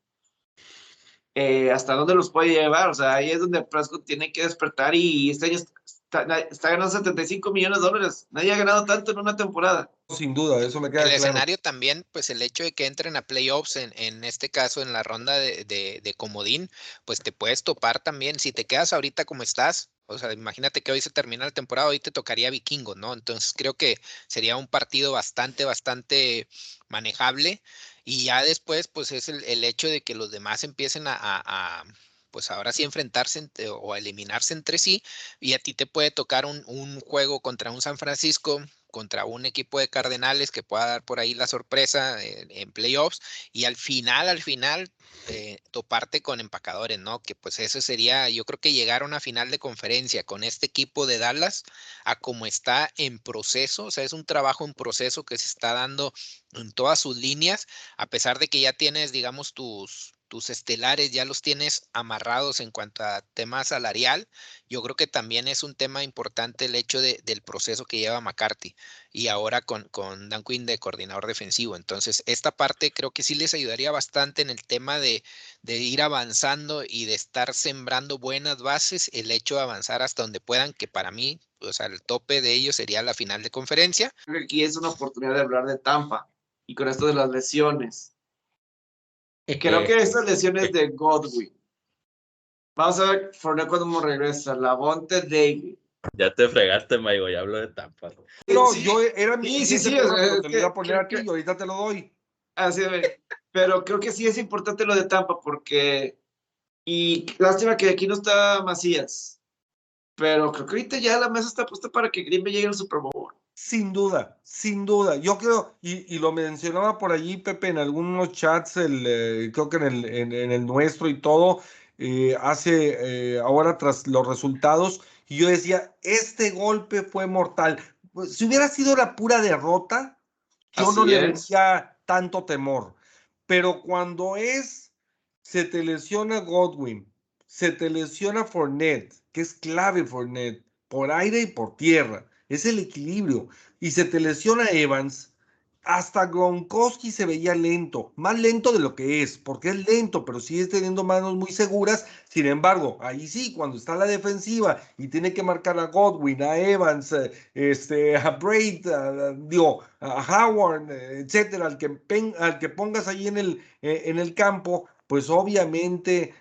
Eh, ¿Hasta dónde los puede llevar? O sea, ahí es donde Prescott tiene que despertar y este año está, na- está ganando 75 millones de dólares. Nadie ha ganado tanto en una temporada. Sin duda, eso me queda El claro. escenario también, pues el hecho de que entren a playoffs, en, en este caso en la ronda de, de, de comodín, pues te puedes topar también. Si te quedas ahorita como estás, o sea, imagínate que hoy se termina la temporada, hoy te tocaría Vikingo, ¿no? Entonces creo que sería un partido bastante, bastante manejable. Y ya después, pues es el, hecho de que los demás empiecen a, pues ahora sí enfrentarse entre- o eliminarse entre sí. Y a ti te puede tocar un juego contra un San Francisco, contra un equipo de Cardenales que pueda dar por ahí la sorpresa en, playoffs. Y al final, al final, eh, toparte con empacadores, ¿no? Que pues eso sería, yo creo que llegar a una final de conferencia con este equipo de Dallas a como está en proceso, o sea, es un trabajo en proceso que se está dando en todas sus líneas, a pesar de que ya tienes, digamos, tus, tus estelares, ya los tienes amarrados en cuanto a tema salarial, yo creo que también es un tema importante el hecho de- del proceso que lleva McCarthy y ahora con, con Dan Quinn de coordinador defensivo. Entonces, esta parte creo que sí les ayudaría bastante en el tema de, de ir avanzando y de estar sembrando buenas bases, el hecho de avanzar hasta donde puedan, que para mí, o sea, el tope de ellos sería la final de conferencia. Creo que aquí es una oportunidad de hablar de Tampa y con esto de las lesiones. Creo que estas lesiones de Godwin. Vamos a ver Fournette cuando regresa. Lavonte David. Ya te fregaste, Maigo, ya hablo de Tampa. No, Sí, yo era mi sí, sí, sí, es te lo iba a poner aquí y ahorita te lo doy. Así de, pero creo que sí es importante lo de Tampa porque, y lástima que aquí no está Macías, pero creo que ahorita ya la mesa está puesta para que Green Bay llegue al Super Bowl. Sin duda, sin duda. Yo creo, y, y lo mencionaba por allí, Pepe, en algunos chats, el, eh, creo que en el, en, en el nuestro y todo, eh, hace eh, ahora tras los resultados, y yo decía, este golpe fue mortal. Pues, si hubiera sido la pura derrota, yo no le es. veía tanto temor. Pero cuando es, se te lesiona Godwin, se te lesiona Fournette, que es clave Fournette, por aire y por tierra, es el equilibrio, y se te lesiona Evans, hasta Gronkowski se veía lento, más lento de lo que es, porque es lento, pero sigue teniendo manos muy seguras. Sin embargo, ahí sí, cuando está la defensiva y tiene que marcar a Godwin, a Evans, este, a Braid, a, digo, a Howard, etcétera, al que, al que pongas ahí en el, eh, en el campo, pues obviamente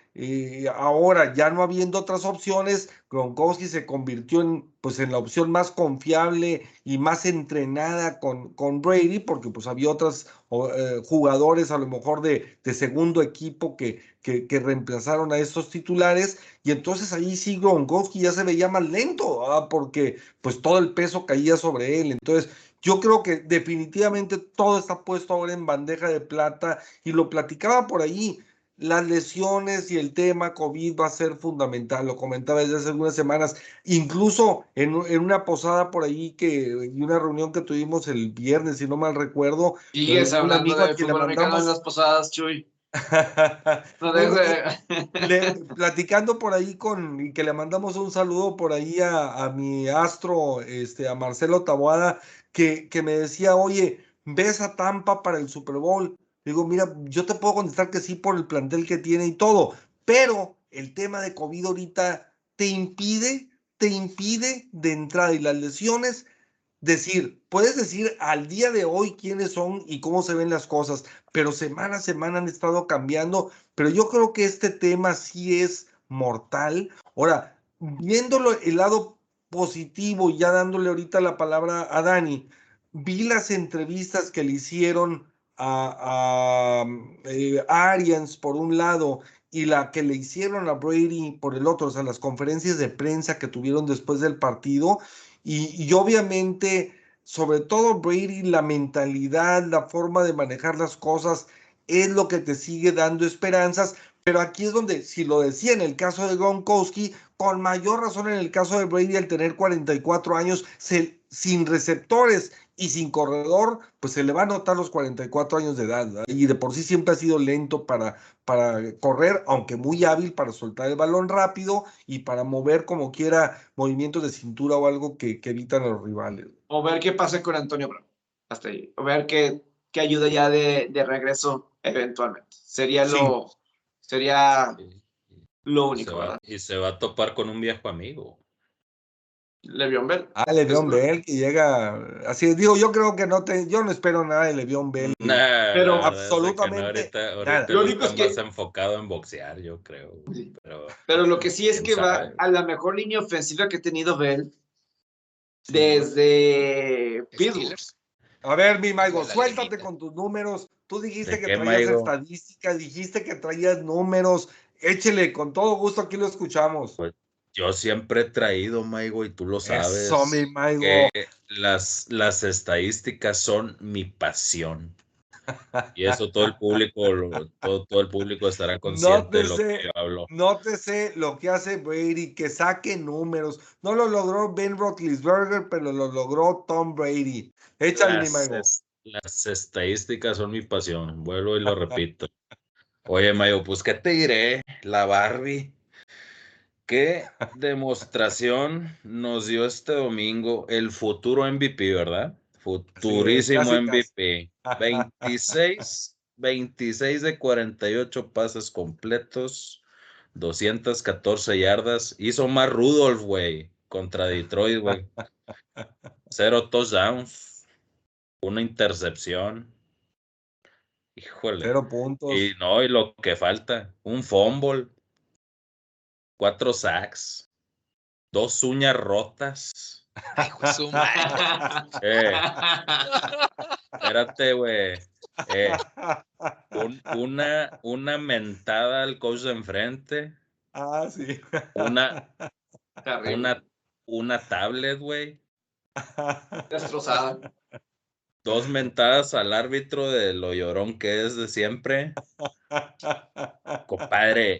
ahora ya no habiendo otras opciones, Gronkowski se convirtió en, pues, en la opción más confiable y más entrenada con, con Brady, porque pues había otros eh, jugadores a lo mejor de, de segundo equipo que, que, que reemplazaron a estos titulares, y entonces ahí sí Gronkowski ya se veía más lento, ah, porque pues todo el peso caía sobre él. Entonces yo creo que definitivamente todo está puesto ahora en bandeja de plata, y lo platicaba por ahí las lesiones y el tema COVID va a ser fundamental, lo comentaba desde hace algunas semanas, incluso en, en una posada por ahí que, y una reunión que tuvimos el viernes, si no mal recuerdo. Sigues hablando de fútbol americano en mandamos- las posadas, Chuy. No le- platicando por ahí con, y que le mandamos un saludo por ahí a, a mi astro, este, a Marcelo Taboada, que, que me decía, oye, ¿ves a Tampa para el Super Bowl? Digo, mira, yo te puedo contestar que sí por el plantel que tiene y todo, pero el tema de COVID ahorita te impide, te impide de entrada y las lesiones decir, puedes decir al día de hoy quiénes son y cómo se ven las cosas, pero semana a semana han estado cambiando, pero yo creo que este tema sí es mortal. Ahora, viéndolo el lado positivo, ya dándole ahorita la palabra a Dani, vi las entrevistas que le hicieron a, a, eh, Arians por un lado y la que le hicieron a Brady por el otro, o sea, las conferencias de prensa que tuvieron después del partido. Y, y obviamente, sobre todo Brady, la mentalidad, la forma de manejar las cosas es lo que te sigue dando esperanzas. Pero aquí es donde, si lo decía en el caso de Gronkowski, con mayor razón en el caso de Brady al tener 44 años, se, sin receptores y sin corredor, pues se le va a notar los 44 años de edad. ¿verdad? Y de por sí siempre ha sido lento para, para correr, aunque muy hábil para soltar el balón rápido y para mover como quiera movimientos de cintura o algo que, que evitan a los rivales. O ver qué pasa con Antonio Brown. Hasta ahí. O ver qué, qué ayuda ya de, de regreso eventualmente. Sería Sí. lo, sería lo y único, se va, ¿verdad? y se va a topar con un viejo amigo. Le'Veon Bell. Ah, Le'Veon Es- Bell que llega. Así digo, yo creo que no te, yo no espero nada de Le'Veon Bell. Nah, Pero no, absolutamente ahorita, ahorita nada. él Lo único es que- más enfocado en boxear, yo creo. Sí. Pero, Pero lo que sí es ¿Quién que va a la mejor línea ofensiva que ha tenido Bell Sí. desde Pittsburgh. Steelers. A ver, mi Maigo, suéltate con tus números. Tú dijiste ¿De que traías Maigo? estadísticas, dijiste que traías números. Échele, con todo gusto aquí lo escuchamos. Yo siempre he traído, Maigo, y tú lo sabes. Eso, mi Maigo. que las, las estadísticas son mi pasión. Y eso todo el público, lo- todo, todo el público estará consciente de lo que yo hablo. Nótese lo que hace Brady, que saque números. No lo logró Ben Roethlisberger, pero lo logró Tom Brady. Échale, mi Las, Maigo. es- las estadísticas son mi pasión, vuelvo y lo repito. Oye, Mayo, pues ¿qué te diré? La Barbie. ¿Qué demostración nos dio este domingo el futuro MVP, verdad? Futurísimo. MVP. 26, 26 de 48 pases completos, 214 yardas. Hizo más Rudolph, güey, contra Detroit, güey. Cero touchdowns, una intercepción. Híjole. Cero puntos. Y no, y lo que falta, un fumble, cuatro sacks, dos uñas rotas. Eh, espérate, güey. Eh, un- una, una mentada al coach de enfrente, Ah, sí. una, una, una tablet, güey. destrozada. Dos mentadas al árbitro de lo llorón que es de siempre. Compadre,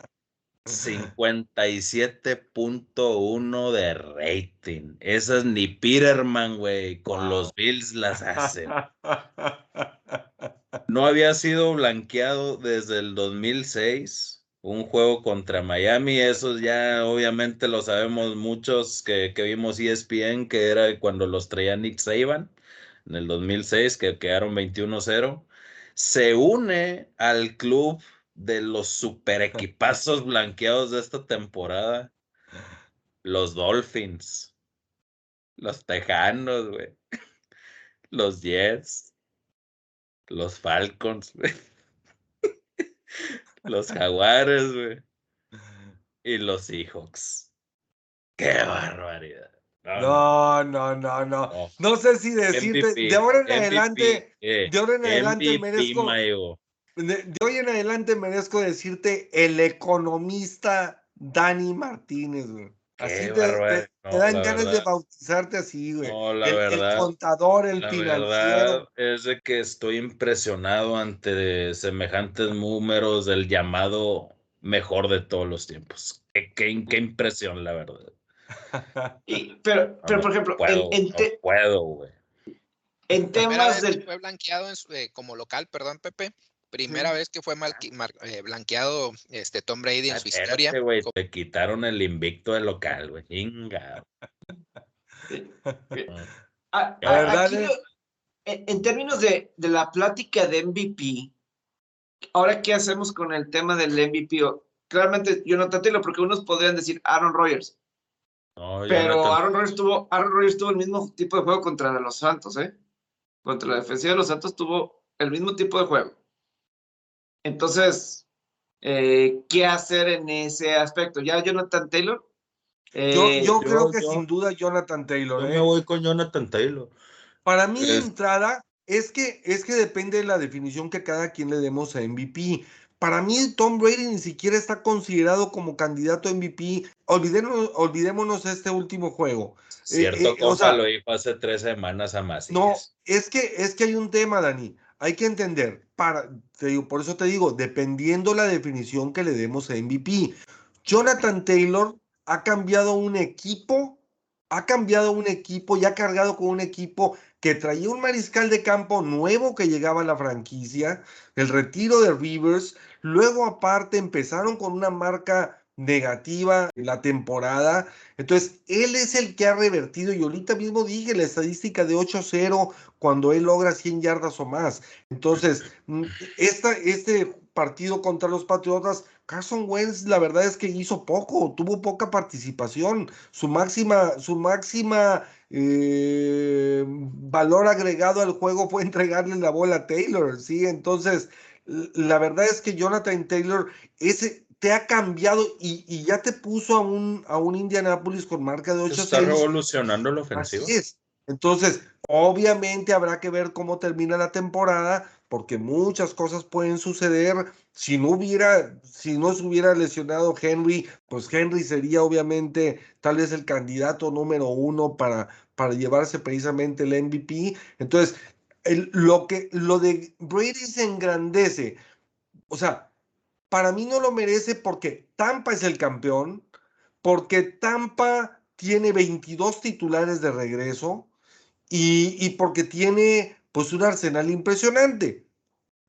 57.1 de rating. Esas ni Peterman, güey, con los Bills las hacen. No había sido blanqueado desde el 2006. Un juego contra Miami, eso ya obviamente lo sabemos muchos que, que vimos ESPN, que era cuando los traía Nick Saban en el 2006, que quedaron 21-0. Se une al club de los super equipazos blanqueados de esta temporada. Los Dolphins, los Tejanos, güey. Los Jets, los Falcons, güey. Los Jaguares, güey. Y los Seahawks. ¡Qué barbaridad! No, no, no, no. no. No sé si decirte, MVP, de ahora en MVP, adelante, eh, de ahora en adelante MVP, merezco. De, de hoy en adelante merezco decirte el economista Dani Martínez, güey. Así te, te- dan ganas de bautizarte así, güey. No, la el, el verdad. contador, el La financiero. verdad es de que estoy impresionado ante semejantes números del llamado mejor de todos los tiempos. Qué, qué- qué impresión, la verdad. Y- pero, pero, No por ejemplo, puedo, en, en no te- puedo, güey. en temas del. fue blanqueado en su- eh, como local, perdón, Pepe. Primera vez que fue mar- eh, blanqueado este Tom Brady en su Espérate, historia. güey, te quitaron el invicto del local, güey. Inga. A- La verdad aquí es- lo- en, términos de, de la plática de MVP, ahora qué hacemos con el tema del MVP? Claramente, yo no Taylor, porque unos podrían decir Aaron Rodgers, No, pero Aaron Rodgers tuvo, Aaron Rodgers tuvo el mismo tipo de juego contra los Santos, ¿eh? Contra la defensiva de los Santos tuvo el mismo tipo de juego. Entonces, eh, ¿qué hacer en ese aspecto? Ya Jonathan Taylor. Yo, eh, yo yo- creo que yo- sin duda Jonathan Taylor. yo ¿eh? me voy con Jonathan Taylor. Para mí de Es- entrada es que, es que depende de la definición que cada quien le demos a MVP. Para mí Tom Brady ni siquiera está considerado como candidato a MVP. Olvidémonos, olvidémonos este último juego. Cierto, eh, o sea- lo dijo hace tres semanas a Macías. No, es que, es que hay un tema, Dani. Hay que entender, por eso te digo, dependiendo la definición que le demos a MVP. Jonathan Taylor ha cambiado un equipo, ha cambiado un equipo y ha cargado con un equipo que traía un mariscal de campo nuevo que llegaba a la franquicia, el retiro de Rivers, luego aparte empezaron con una marca negativa la temporada, entonces él es el que ha revertido y ahorita mismo dije la estadística de 8-0 cuando él logra 100 yardas o más, entonces mm, esta, este partido contra los Patriotas, Carson Wentz la verdad es que hizo poco, tuvo poca participación. Su máxima, su máxima eh, valor agregado al juego fue entregarle la bola a Taylor, ¿sí? Entonces, la verdad es que Jonathan Taylor ese, te ha cambiado y, y ya te puso a un, a un Indianapolis con marca de 8 Está revolucionando la ofensiva. Así es. Entonces, obviamente habrá que ver cómo termina la temporada, porque muchas cosas pueden suceder. Si no hubiera, si no se hubiera lesionado Henry, pues Henry sería obviamente tal vez el candidato número uno para, para llevarse precisamente el MVP. Entonces, el, lo que lo de Brady se engrandece. O sea, para mí no lo merece porque Tampa es el campeón, porque Tampa tiene 22 titulares de regreso y, y porque tiene pues un arsenal impresionante.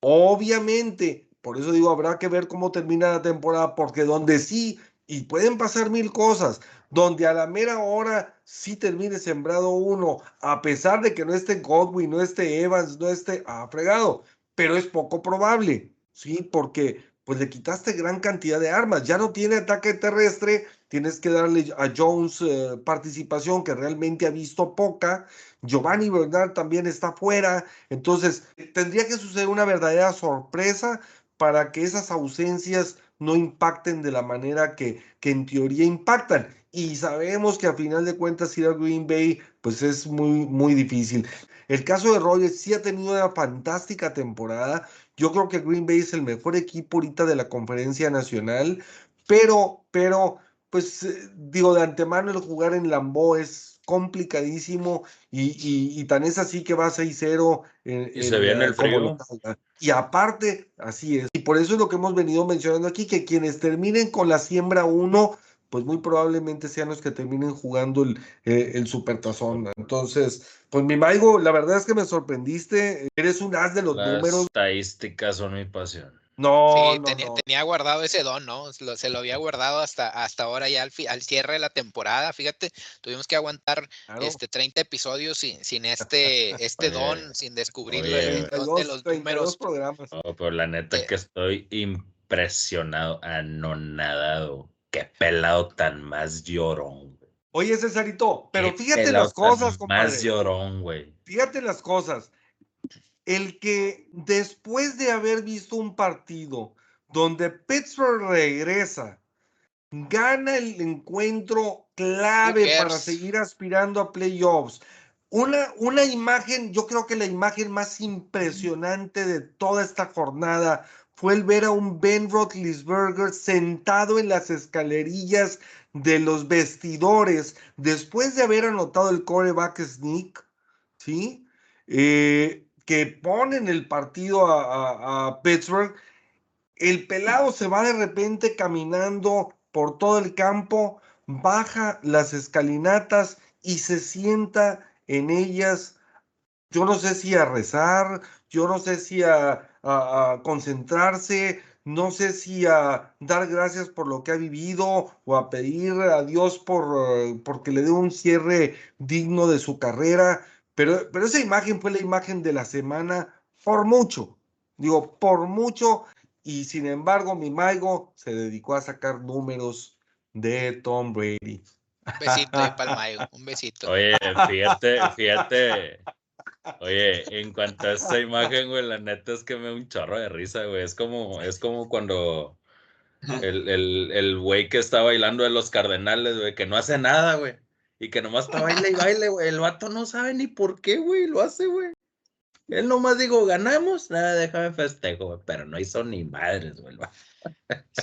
Obviamente, por eso digo, habrá que ver cómo termina la temporada, porque donde sí, y pueden pasar mil cosas, donde a la mera hora sí termine sembrado uno, a pesar de que no esté Godwin, no esté Evans, no esté ah, fregado, pero es poco probable, ¿sí? Porque pues le quitaste gran cantidad de armas, ya no tiene ataque terrestre, tienes que darle a Jones eh, participación que realmente ha visto poca, Giovanni Bernard también está fuera, entonces tendría que suceder una verdadera sorpresa para que esas ausencias no impacten de la manera que, que en teoría impactan. Y sabemos que a final de cuentas ir a Green Bay pues es muy, muy difícil. El caso de Rogers sí ha tenido una fantástica temporada. Yo creo que Green Bay es el mejor equipo ahorita de la conferencia nacional, pero, pero, pues eh, digo, de antemano el jugar en Lambeau es complicadísimo y, y, y tan es así que va 6-0. En, y se viene el frío. Y aparte, así es. Y por eso es lo que hemos venido mencionando aquí, que quienes terminen con la siembra 1, pues muy probablemente sean los que terminen jugando el, eh, el supertazón. Entonces, pues mi Maigo, la verdad es que me sorprendiste. Eres un as de los Las números. estadísticas son mi pasión. No, sí, no, tenía, no. tenía guardado ese don, ¿no? Lo- se lo había guardado hasta, hasta ahora ya al, fi- al cierre de la temporada. Fíjate, tuvimos que aguantar Claro. este 30 episodios sin, sin este, este Oye, don, sin descubrirlo oye. el don de 32, los 32 números. programas. No, pero la neta Eh. que estoy impresionado, anonadado. Qué pelado tan más llorón. güey. Oye, Cesarito, pero Qué fíjate las cosas, tan Más compadre. llorón, güey. Fíjate las cosas. El que después de haber visto un partido donde Pittsburgh regresa, gana el encuentro clave para seguir aspirando a playoffs. Una, una imagen, yo creo que la imagen más impresionante de toda esta jornada fue el ver a un Ben Roethlisberger sentado en las escalerillas de los vestidores después de haber anotado el coreback sneak, ¿sí? Eh, que ponen el partido a, a- a Pittsburgh. El pelado se va de repente caminando por todo el campo, baja las escalinatas y se sienta en ellas. Yo no sé si a rezar, yo no sé si a, a- a concentrarse, no sé si a dar gracias por lo que ha vivido o a pedir a Dios por, eh, porque le dé un cierre digno de su carrera. Pero, pero esa imagen fue la imagen de la semana por mucho. Digo, por mucho. Y sin embargo, mi Maigo se dedicó a sacar números de Tom Brady. Un besito ahí para el un besito. Oye, fíjate, fíjate. Oye, en cuanto a esta imagen, güey, la neta es que me da un chorro de risa, güey. Es como, es como cuando el, el, el güey que está bailando de los cardenales, güey, que no hace nada, güey. Y que nomás está baile y baile, güey. El vato no sabe ni por qué, güey, lo hace, güey. Él nomás digo, ganamos, nada, déjame festejo, güey. Pero no hizo ni madres, güey.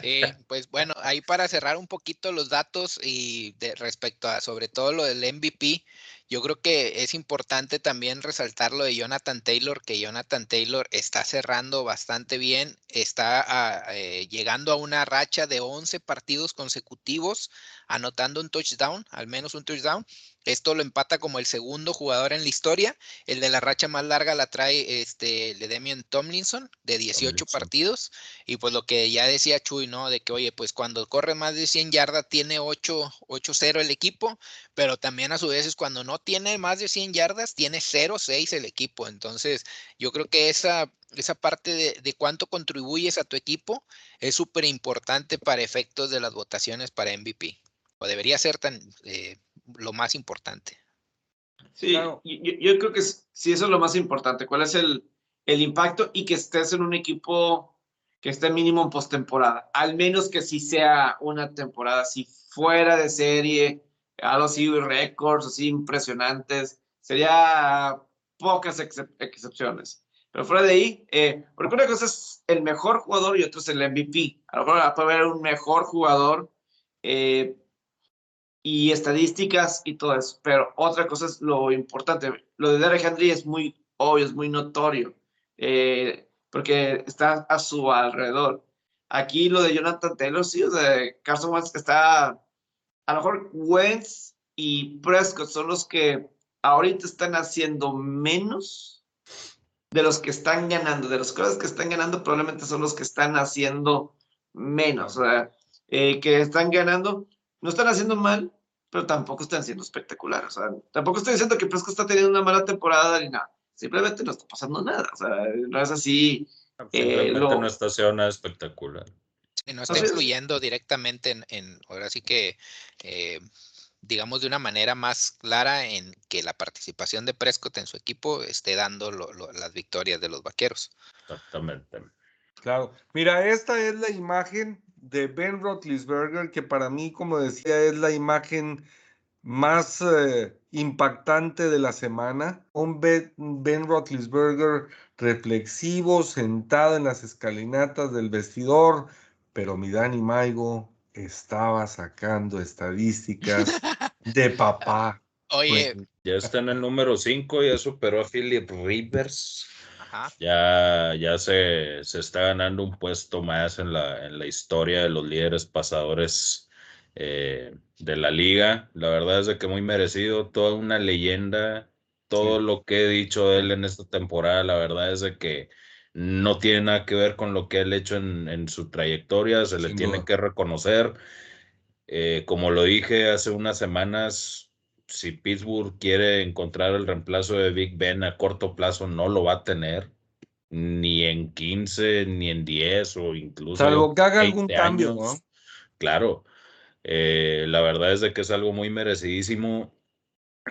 Sí, pues bueno, ahí para cerrar un poquito los datos y de respecto a sobre todo lo del MVP, yo creo que es importante también resaltar lo de Jonathan Taylor, que Jonathan Taylor está cerrando bastante bien, está ah, eh, llegando a una racha de 11 partidos consecutivos, anotando un touchdown, al menos un touchdown. Esto lo empata como el segundo jugador en la historia. El de la racha más larga la trae este Ledemian Tomlinson de 18 Tomlinson. partidos. Y pues lo que ya decía Chuy, ¿no? De que, oye, pues cuando corre más de 100 yardas tiene 8 8-0 el equipo, pero también a su vez es cuando no tiene más de 100 yardas tiene 0-6 el equipo. Entonces, yo creo que esa, esa parte de, de cuánto contribuyes a tu equipo es súper importante para efectos de las votaciones para MVP. O debería ser tan eh, lo más importante. Sí, Claro. yo, creo que es- sí, eso es lo más importante. ¿Cuál es el, el impacto? Y que estés en un equipo que esté mínimo en postemporada. Al menos que sí sea una temporada así fuera de serie, algo así, récords así impresionantes. Sería pocas excep- excepciones. Pero fuera de ahí, eh, porque una cosa es el mejor jugador y otra es el MVP. A lo mejor puede haber un mejor jugador. eh, y estadísticas y todo eso. Pero otra cosa es lo importante. Lo de Derek Henry es muy obvio, es muy notorio, eh, porque está a su alrededor. Aquí lo de Jonathan Taylor, sí, o sea, Carson Wentz está, a lo mejor Wentz y Prescott son los que ahorita están haciendo menos de los que están ganando. De los cosas que están ganando, probablemente son los que están haciendo menos. O sea, eh, que están ganando, no están haciendo mal, pero tampoco están siendo espectaculares. O sea, tampoco estoy diciendo que Prescott está teniendo una mala temporada ni nada. Simplemente no está pasando nada. O sea, no es así. Simplemente lo- no está haciendo nada espectacular. Y no está influyendo directamente en, en- ahora sí que, eh, digamos de una manera más clara en que la participación de Prescott en su equipo esté dando lo- lo- las victorias de los vaqueros. Exactamente. Claro. Mira, esta es la imagen de Ben Roethlisberger, que para mí, como decía, es la imagen más eh, impactante de la semana. Un Ben, Ben Roethlisberger reflexivo, sentado en las escalinatas del vestidor, pero mi Dani Maigo estaba sacando estadísticas de papá. Oye, Pues, Ya está en el número 5, ya superó a Philip Rivers. Ajá, Ya, ya se, se está ganando un puesto más en la, en la historia de los líderes pasadores eh, de la liga. La verdad es de que muy merecido, toda una leyenda. Todo Sí. lo que he dicho de él en esta temporada, la verdad es de que no tiene nada que ver con lo que él ha hecho en, en su trayectoria, se le tiene que reconocer. Eh, como lo dije hace unas semanas, si Pittsburgh quiere encontrar el reemplazo de Big Ben a corto plazo, no lo va a tener, ni en 15, ni en 10 o incluso Salvo que haga 20 algún cambio, ¿no? Claro, eh, la verdad es de que es algo muy merecidísimo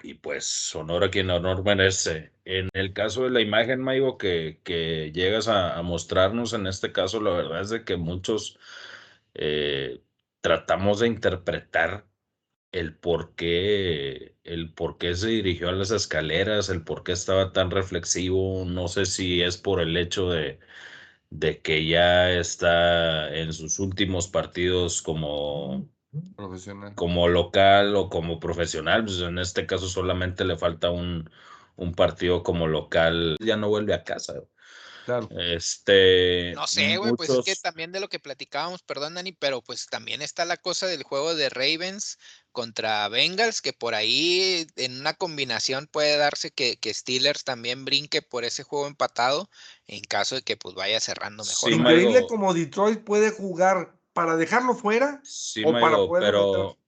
y pues honor a quien honor merece. En el caso de la imagen, Maigo, que, que llegas a, a mostrarnos en este caso, la verdad es de que muchos eh, tratamos de interpretar el por qué, el por qué se dirigió a las escaleras, el por qué estaba tan reflexivo. No sé si es por el hecho de, de que ya está en sus últimos partidos como, Profesional. como local o como profesional. Pues en este caso solamente le falta un, un partido como local. Ya no vuelve a casa. Claro. Este, no sé, güey, pues es que también de lo que platicábamos, perdón Dani, pero pues también está la cosa del juego de Ravens contra Bengals, que por ahí en una combinación puede darse que, que Steelers también brinque por ese juego empatado en caso de que pues vaya cerrando mejor. Sí. Increíble como Detroit puede jugar para dejarlo fuera Sí, o para poderlo pero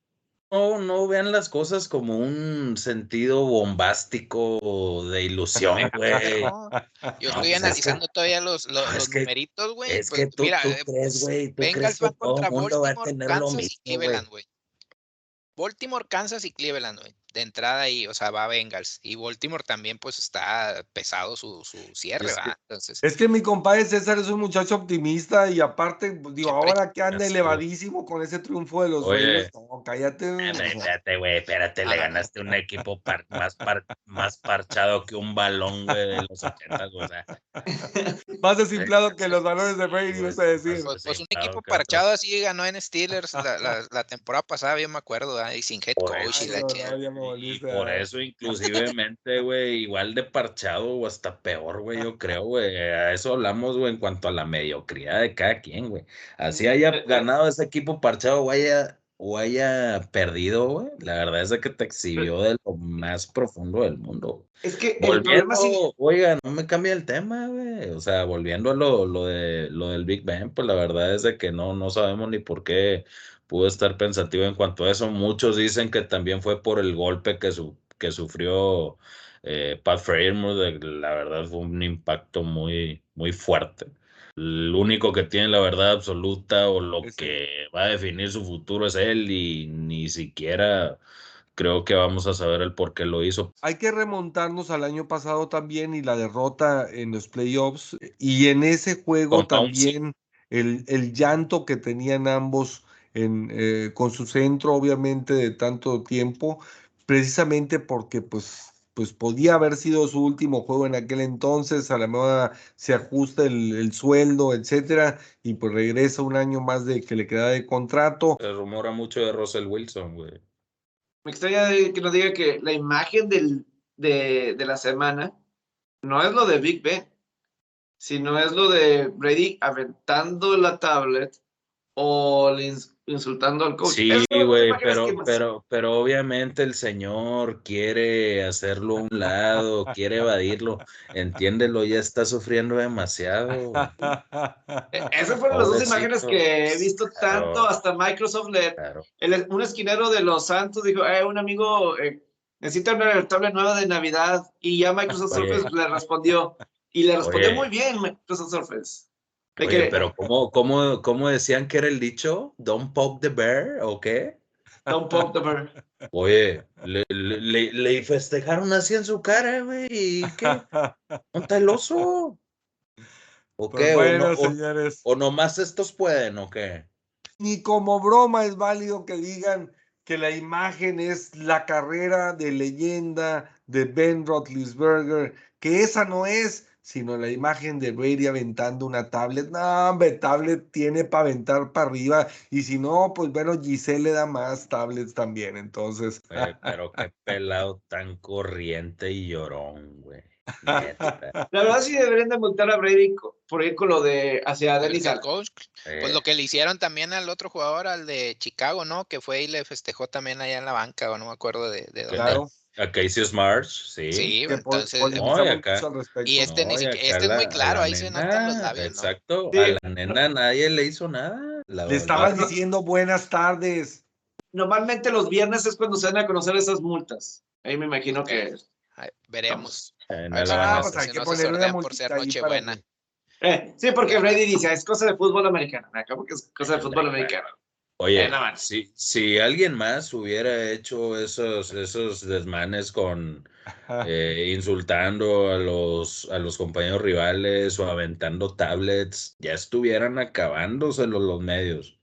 no, no vean las cosas como un sentido bombástico de ilusión, güey. No, yo No, estoy pues es que- analizando todavía los, los, es los que- numeritos, güey. Es pues, que tú, mira, tú eh, crees, güey, tú crees Bengals que todo contra el mundo va a Baltimore, tener lo Kansas y mismo, güey. Baltimore, Kansas y Cleveland, güey. De entrada ahí, o sea, va Bengals. Y Baltimore también, pues, está pesado su, su cierre, Es que-. Entonces, Es que mi compadre César es un muchacho optimista y aparte, pues, digo, Siempre. ahora que anda sé. elevadísimo con ese triunfo de los Oye. No, cállate. Eh, Espérate, güey, espérate, le Ah, ganaste un equipo par- más, par- más parchado que un balón, güey, de los 80, o sea. Más desinflado que los valores de Brady, ibas a decir. pues, pues, un equipo parchado así ganó en Steelers la, la- la temporada pasada, yo me acuerdo. Y sin head coach y la no, Y por eso, inclusivemente, güey, igual de parchado o hasta peor, güey, yo creo, güey. A eso hablamos, güey, en cuanto a la mediocridad de cada quien, güey. Así haya ganado ese equipo parchado, vaya, o haya perdido, güey. La verdad es que te exhibió de lo más profundo del mundo. Es que el Volviendo, problema sí, oiga, no me cambia el tema, güey. O sea, volviendo a lo, lo, de, lo del Big Bang, pues la verdad es de que no, no sabemos ni por qué pudo estar pensativo en cuanto a eso. Muchos dicen que también fue por el golpe que, su, que sufrió eh, Pat Frymouth. La verdad fue un impacto muy, muy fuerte. El único que tiene la verdad absoluta o lo que va a definir su futuro es él y ni siquiera creo que vamos a saber el por qué lo hizo. Hay que remontarnos al año pasado también y la derrota en los playoffs. Y en ese juego Con también el, el llanto que tenían ambos en, eh, con su centro, obviamente, de tanto tiempo, precisamente porque pues, pues podía haber sido su último juego en aquel entonces, a la moda se ajusta el, el sueldo, etcétera, y pues regresa un año más de que le queda de contrato. Se rumora mucho de Russell Wilson, güey. me extraña que nos diga que la imagen del, de, de la semana no es lo de Big Ben, sino es lo de Brady aventando la tablet o insultando al coach. Sí, güey, pero, pero, pero obviamente el señor quiere hacerlo a un lado, quiere evadirlo. Entiéndelo, ya está sufriendo demasiado. Eh, Esas fueron las dos imágenes que he visto tanto, Claro. hasta Microsoft le, Claro. el- un esquinero de los Santos dijo, eh, un amigo eh, necesita una tablet nueva de Navidad y ya Microsoft. Surface le respondió y le respondió Oye. muy bien Microsoft Surface. De Oye, que, pero ¿cómo, cómo, cómo decían que era el dicho? ¿Don't poke the bear o qué? Don't poke the bear. Oye, le, le, le- festejaron así en su cara, güey. ¿Y qué? ¿Dónde el oso? ¿O Pues qué? ¿O bueno, no- o- señores. ¿O nomás estos pueden o qué? Ni como broma es válido que digan que la imagen es la carrera de leyenda de Ben Roethlisberger, que esa no es, sino la imagen de Brady aventando una tablet. No, hombre, tablet tiene para aventar para arriba, y si no, pues bueno, Giselle le da más tablets también, entonces. Pero qué pelado tan corriente y llorón, güey. La verdad sí deberían de multar a Brady por ir con lo de hacia El Dennis coach, eh, Pues lo que le hicieron también al otro jugador, al de Chicago, ¿no? Que fue y le festejó también allá en la banca, o no me acuerdo de, de dónde. Claro, Casey Smart, sí. Sí, entonces, No, y acá- mucho al respecto. y este ni No, y siquiera- acá este es muy claro, la ahí se notan los nena, labios, ¿no? Exacto, Sí. a la nena nadie le hizo nada. La Le estabas diciendo buenas tardes. Normalmente los viernes es cuando se dan a conocer esas multas. Ahí me imagino que... Ay, veremos. Eh, no van no Ah, pues hay que no una por ser Nochebuena. Eh, sí, porque Brady dice, es cosa de fútbol americano. Acabo que es cosa de fútbol americano. Oye, Eh, si, si alguien más hubiera hecho esos, esos desmanes con eh, insultando a los, a los compañeros rivales o aventando tablets, ya estuvieran acabándoselos los medios.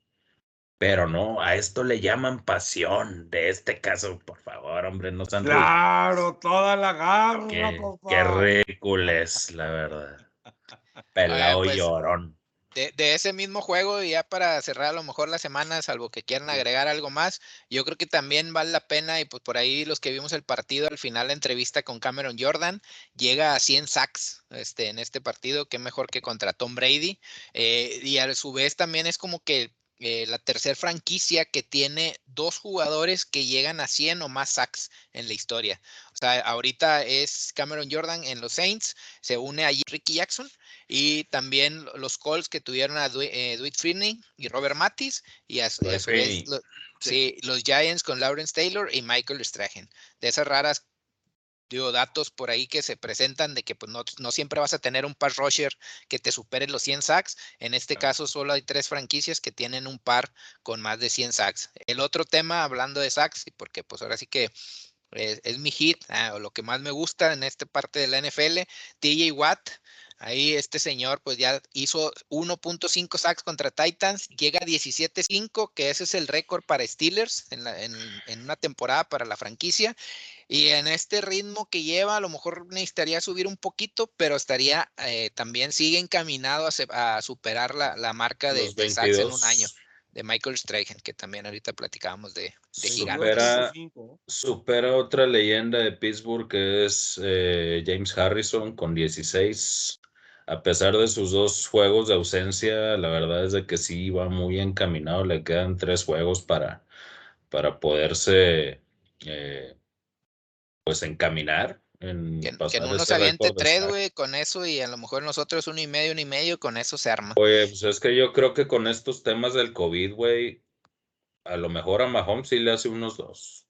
Pero no, a esto le llaman pasión. De este caso, por favor, hombre, no sean Claro, toda la garra, Qué, papá. qué ridículo es, la verdad. Pelado pues, llorón. De, de ese mismo juego, y ya para cerrar a lo mejor la semana, salvo que quieran agregar algo más, yo creo que también vale la pena, y pues por ahí los que vimos el partido, al final la entrevista con Cameron Jordan, llega a 100 sacks este, en este partido, que mejor que contra Tom Brady, eh, y a su vez también es como que eh, la tercera franquicia que tiene dos jugadores que llegan a 100 o más sacks en la historia. O sea, ahorita es Cameron Jordan en los Saints, se une allí Ricky Jackson y también los Colts que tuvieron a eh, Dwight Freeney y Robert Matis y a, y a su vez lo- sí, los Giants con Lawrence Taylor y Michael Strahan. De esas raras digo, datos por ahí que se presentan de que pues, no, no siempre vas a tener un pass rusher que te supere los 100 sacks. En este caso solo hay tres franquicias que tienen un par con más de 100 sacks. El otro tema, hablando de sacks, porque pues ahora sí que es, es mi hit, ah, o lo que más me gusta en esta parte de la NFL, TJ Watt. Ahí este señor pues ya hizo 1.5 sacks contra Titans, llega a 17.5, que ese es el récord para Steelers en, la- en- en una temporada para la franquicia. Y en este ritmo que lleva, a lo mejor necesitaría subir un poquito, pero estaría eh, también sigue encaminado a, se- a superar la, la marca de, sacks en un 22. año de Michael Strahan, que también ahorita platicábamos de, de Supera- gigantes. Supera- Supera otra leyenda de Pittsburgh que es eh, James Harrison con 16. A pesar de sus dos juegos de ausencia, la verdad es de que sí va muy encaminado. Le quedan tres juegos para, para poderse eh, pues encaminar. En Que, que en uno de tres, güey, con eso y a lo mejor nosotros uno y medio, uno y medio, con eso se arma. Oye, pues es que yo creo que con estos temas del COVID, güey, a lo mejor a Mahomes sí le hace unos dos.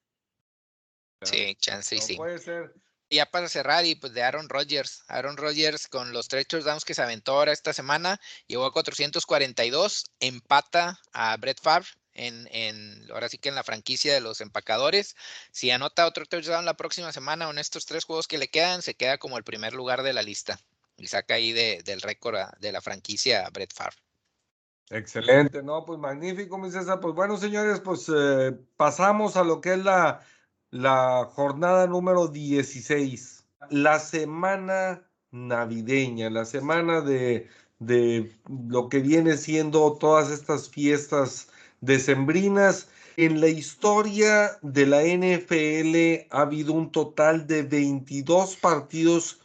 Sí, chance y No sí. puede ser. Ya para cerrar, y pues de Aaron Rodgers. Aaron Rodgers con los tres touchdowns que se aventó ahora esta semana, llegó a 442, empata a Brett Favre en, en, ahora sí que en la franquicia de los empacadores. Si anota otro touchdown la próxima semana o en estos tres juegos que le quedan, se queda como el primer lugar de la lista. Y saca ahí de- del récord de la franquicia a Brett Favre. Excelente, no, pues magnífico, mi César. Pues bueno, señores, pues eh, pasamos a lo que es la, la jornada número 16, la semana navideña, la semana de, de lo que viene siendo todas estas fiestas decembrinas. En la historia de la NFL ha habido un total de 22 partidos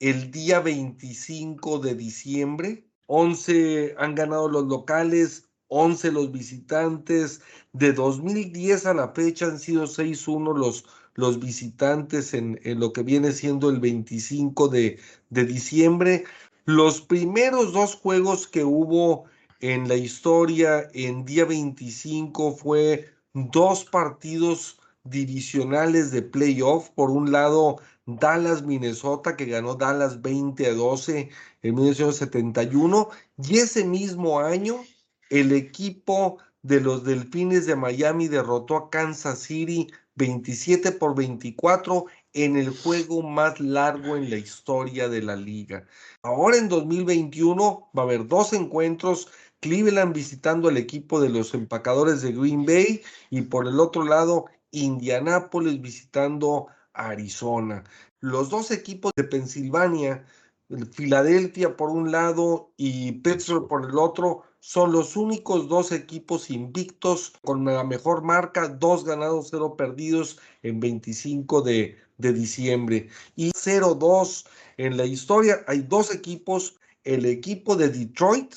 el día 25 de diciembre. 11 han ganado los locales, 11 los visitantes. De 2010 a la fecha han sido 6-1 los, los visitantes en, en lo que viene siendo el 25 de, de diciembre. Los primeros dos juegos que hubo en la historia en día 25 fue dos partidos divisionales de playoff. Por un lado, Dallas, Minnesota, que ganó Dallas 20 a 12 en 1971. Y ese mismo año, el equipo de los Delfines de Miami derrotó a Kansas City 27 por 24 en el juego más largo en la historia de la liga. Ahora en 2021 va a haber dos encuentros. Cleveland visitando al equipo de los empacadores de Green Bay y por el otro lado Indianápolis visitando Arizona. Los dos equipos de Pensilvania, Filadelfia por un lado y Pittsburgh por el otro, son los únicos dos equipos invictos con la mejor marca, dos ganados, cero perdidos en 25 de, de diciembre. Y 0-2 en la historia. Hay dos equipos, el equipo de Detroit,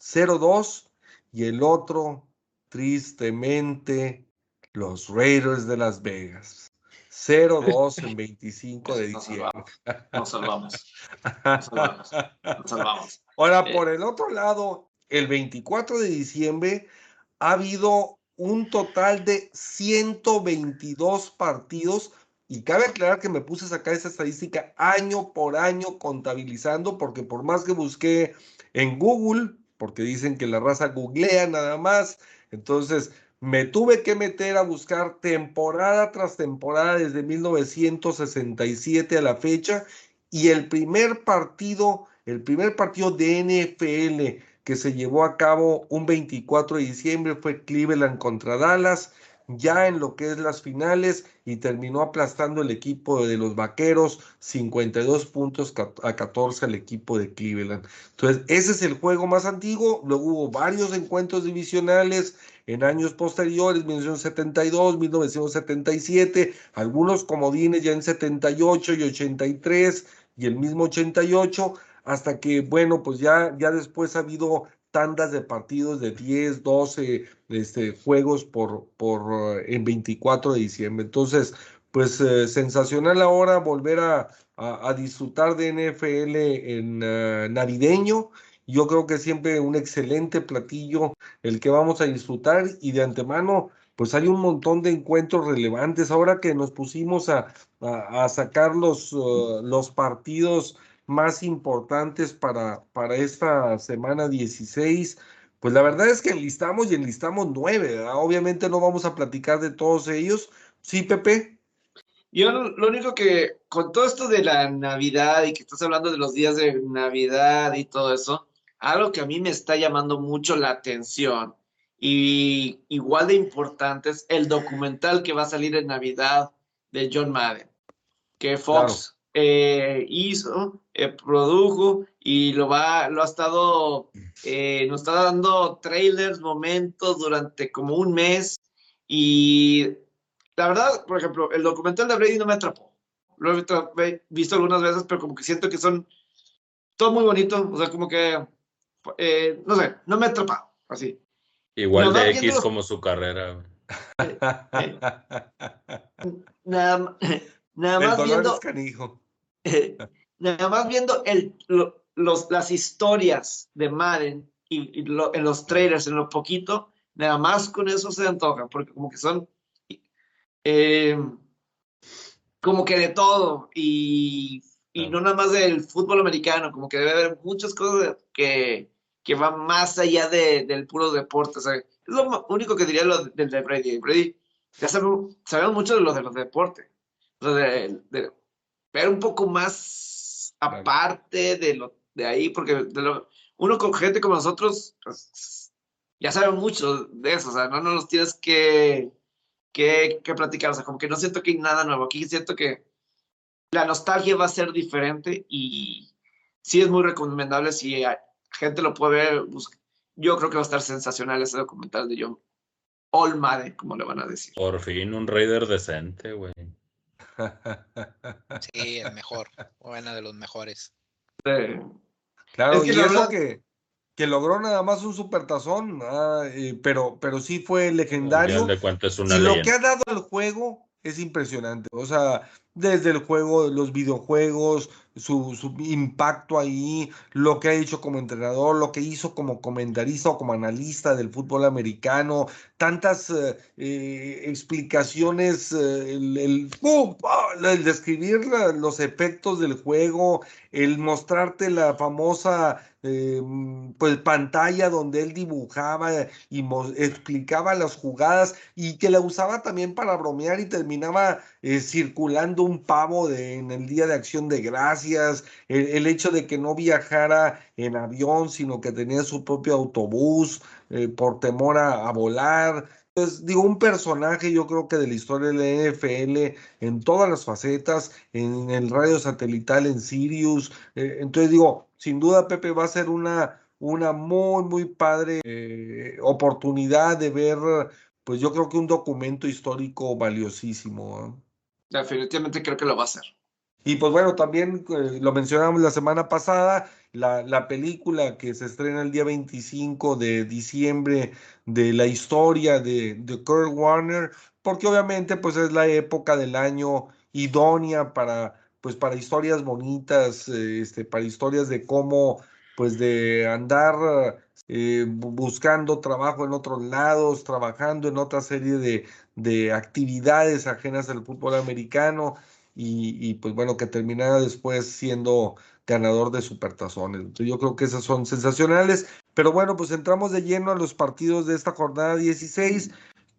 0-2, y el otro, tristemente, los Raiders de Las Vegas. 0-2 en 25 de Nos diciembre. Nos salvamos. Nos salvamos. Nos salvamos. Ahora, Eh. por el otro lado, el 24 de diciembre ha habido un total de 122 partidos y cabe aclarar que me puse a sacar esa estadística año por año contabilizando porque por más que busqué en Google, porque dicen que la raza googlea nada más, entonces me tuve que meter a buscar temporada tras temporada desde 1967 a la fecha y el primer partido, el primer partido de NFL que se llevó a cabo un 24 de diciembre fue Cleveland contra Dallas, ya en lo que es las finales y terminó aplastando el equipo de los Vaqueros 52 puntos a 14 al equipo de Cleveland. Entonces, ese es el juego más antiguo, luego hubo varios encuentros divisionales en años posteriores, 1972, 1977, algunos comodines ya en 78 y 83 y el mismo 88, hasta que, bueno, pues ya, ya después ha habido tandas de partidos de 10, 12 este, juegos por, por, uh, en 24 de diciembre. Entonces, pues eh, sensacional ahora volver a, a, disfrutar de NFL en uh, navideño. Yo creo que siempre un excelente platillo el que vamos a disfrutar y de antemano pues hay un montón de encuentros relevantes. Ahora que nos pusimos a, a, sacar los, los partidos más importantes para, para esta semana 16, pues la verdad es que enlistamos y enlistamos nueve, ¿verdad? Obviamente no vamos a platicar de todos ellos. Sí, Pepe. Yo lo único que, con todo esto de la Navidad y que estás hablando de los días de Navidad y todo eso, algo que a mí me está llamando mucho la atención y igual de importante es el documental que va a salir en Navidad de John Madden, que Fox. Eh, hizo, eh, produjo y lo va, lo ha estado, eh, nos está dando trailers, momentos durante como un mes y la verdad, por ejemplo, el documental de Brady no me atrapó. Lo he visto algunas veces, pero como que siento que son todo muy bonito, o sea, como que, eh, no sé, no me ha atrapado, así. Igual de más X como su carrera. güey. Nada, ma- nada El más dolor viendo, es canijo. eh, nada más viendo el, lo- los, las historias de Madden y, y lo- en los trailers, en lo poquito, nada más con eso se antoja, porque como que son eh, como que de todo y, y Claro. no nada más del fútbol americano, como que debe haber muchas cosas que, que van más allá de- del puro deporte. sea, es lo único que diría lo del de Brady. Brady, ya sabemos, sabemos mucho de lo de los deportes, de, de ver un poco más aparte de lo de ahí, porque de lo- uno con gente como nosotros, pues, ya sabe mucho de eso, o sea, no, no nos tienes que, que, que platicar, o sea, como que no siento que hay nada nuevo, aquí siento que la nostalgia va a ser diferente y sí es muy recomendable si hay- gente lo puede ver, yo creo que va a estar sensacional ese documental de John Olmade, como le van a decir. Por fin un Raider decente, güey. Sí, el mejor. Bueno, de los mejores. Claro, Es que y la eso verdad- que, que logró nada más un supertazón, ah, eh, pero, pero sí fue legendario. de es una y lo que ha dado al juego es impresionante. O sea, desde el juego, los videojuegos, su, su impacto ahí, lo que ha hecho como entrenador, lo que hizo como comentarista o como analista del fútbol americano, tantas eh, eh, explicaciones, eh, el, el, el describir los efectos del juego, el mostrarte la famosa pues pantalla donde él dibujaba y explicaba las jugadas y que la usaba también para bromear y terminaba eh, circulando un pavo de, en el Día de Acción de Gracias, el, hecho de que no viajara en avión, sino que tenía su propio autobús eh, por temor a, a volar. Entonces, digo, un personaje yo creo que de la historia de la NFL en todas las facetas, en el radio satelital, en Sirius. eh, entonces digo, sin duda Pepe va a ser una, una muy, muy padre eh, oportunidad de ver, pues yo creo que un documento histórico valiosísimo. Definitivamente creo que lo va a hacer. Y pues bueno, también eh, lo mencionamos la semana pasada, la, la película que se estrena el día 25 de diciembre de la historia de, de Kurt Warner, porque obviamente pues es la época del año idónea para pues para historias bonitas, eh, este, para historias de cómo pues de andar eh, bu- buscando trabajo en otros lados, trabajando en otra serie de, de actividades ajenas al fútbol americano y, pues bueno, que terminara después siendo ganador de supertazones. Yo creo que esas son sensacionales, pero bueno, pues entramos de lleno a los partidos de esta jornada 16.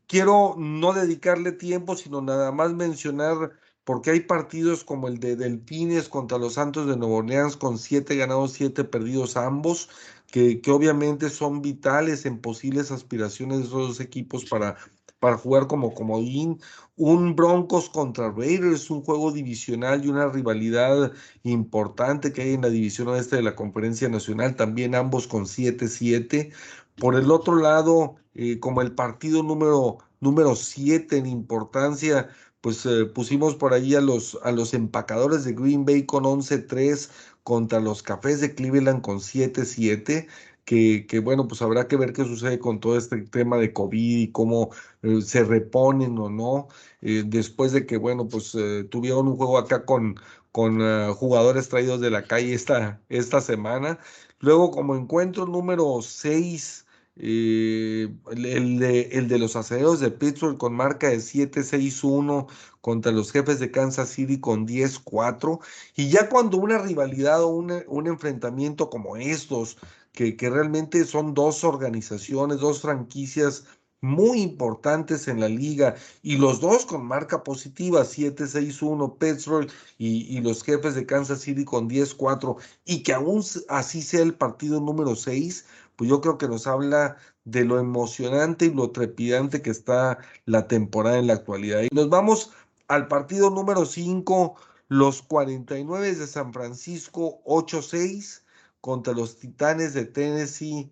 Quiero no dedicarle tiempo, sino nada más mencionar porque hay partidos como el de Delfines contra los Santos de Nueva Orleans con siete ganados, siete perdidos ambos, que, que obviamente son vitales en posibles aspiraciones de esos dos equipos para, para jugar como comodín. Un Broncos contra Raiders, un juego divisional y una rivalidad importante que hay en la división oeste de la Conferencia Nacional, también ambos con 7-7. Por el otro lado, eh, como el partido número número 7 en importancia, pues eh, pusimos por ahí a los, a los empacadores de Green Bay con 11-3 contra los Cafés de Cleveland con 7-7. Que, bueno, pues habrá que ver qué sucede con todo este tema de COVID y cómo eh, se reponen o no, eh, después de que, bueno, pues eh, tuvieron un juego acá con, con jugadores traídos de la calle esta, esta semana. Luego, como encuentro número 6, eh, el, de, el, de, los aceleros de Pittsburgh con marca de 7-6-1 contra los jefes de Kansas City con 10-4. Y ya cuando una rivalidad o una, un enfrentamiento como estos, que, realmente son dos organizaciones, dos franquicias muy importantes en la liga y los dos con marca positiva 7-6-1 Pittsburgh y, y, los jefes de Kansas City con 10-4 y que aún así sea el partido número 6 pues yo creo que nos habla de lo emocionante y lo trepidante que está la temporada en la actualidad. Y nos vamos al partido número 5, los 49 de San Francisco 8-6 contra los Titanes de Tennessee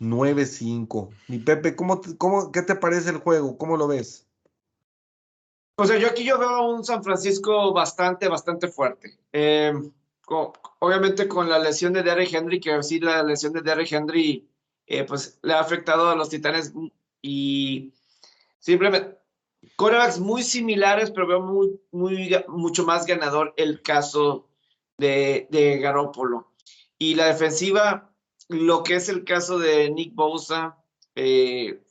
9-5. Mi Pepe, ¿cómo, cómo, ¿qué te parece el juego? ¿Cómo lo ves? O sea, yo aquí yo veo un San Francisco bastante, bastante fuerte. Eh, obviamente con la lesión de Derrick Henry, que sí la lesión de Derrick Henry eh, pues le ha afectado a los Titanes y simplemente corebacks muy similares, pero veo muy, muy, mucho más ganador el caso de, de Garoppolo. Y la defensiva, lo que es el caso de Nick Bosa, eh,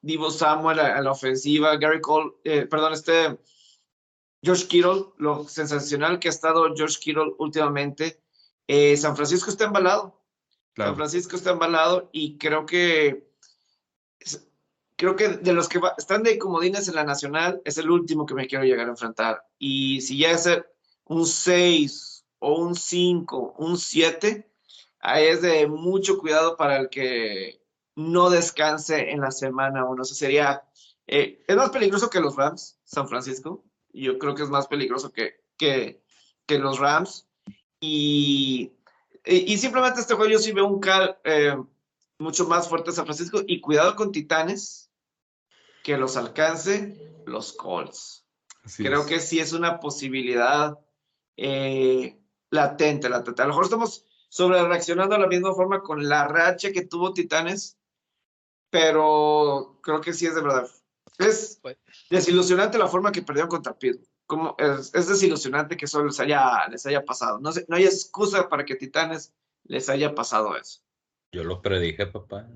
Divo Samuel a, la ofensiva, Gary Cole, eh, perdón, este George Kittle, lo sensacional que ha estado George Kittle últimamente. Eh, San Francisco está embalado. San Francisco está embalado y creo que creo que de los que están de comodines en la nacional es el último que me quiero llegar a enfrentar. Y si ya es un 6 o un 5, un 7, ahí es de mucho cuidado para el que no descanse en la semana o no sé, sería, eh, es más peligroso que los Rams, San Francisco. Yo creo que es más peligroso que, que, que los Rams. Y, y, simplemente este juego yo sí veo un cal eh, mucho más fuerte San Francisco y cuidado con Titanes, que los alcance los Colts. creo que sí es una posibilidad eh, latente, latente. A lo mejor estamos sobre reaccionando de la misma forma con la racha que tuvo Titanes pero creo que sí es de verdad. Es pues desilusionante la forma que perdieron contra Pittsburgh. Como es, desilusionante que eso les haya, les haya pasado. No, sé, no hay excusa para que Titanes les haya pasado eso. Yo lo predije, papá.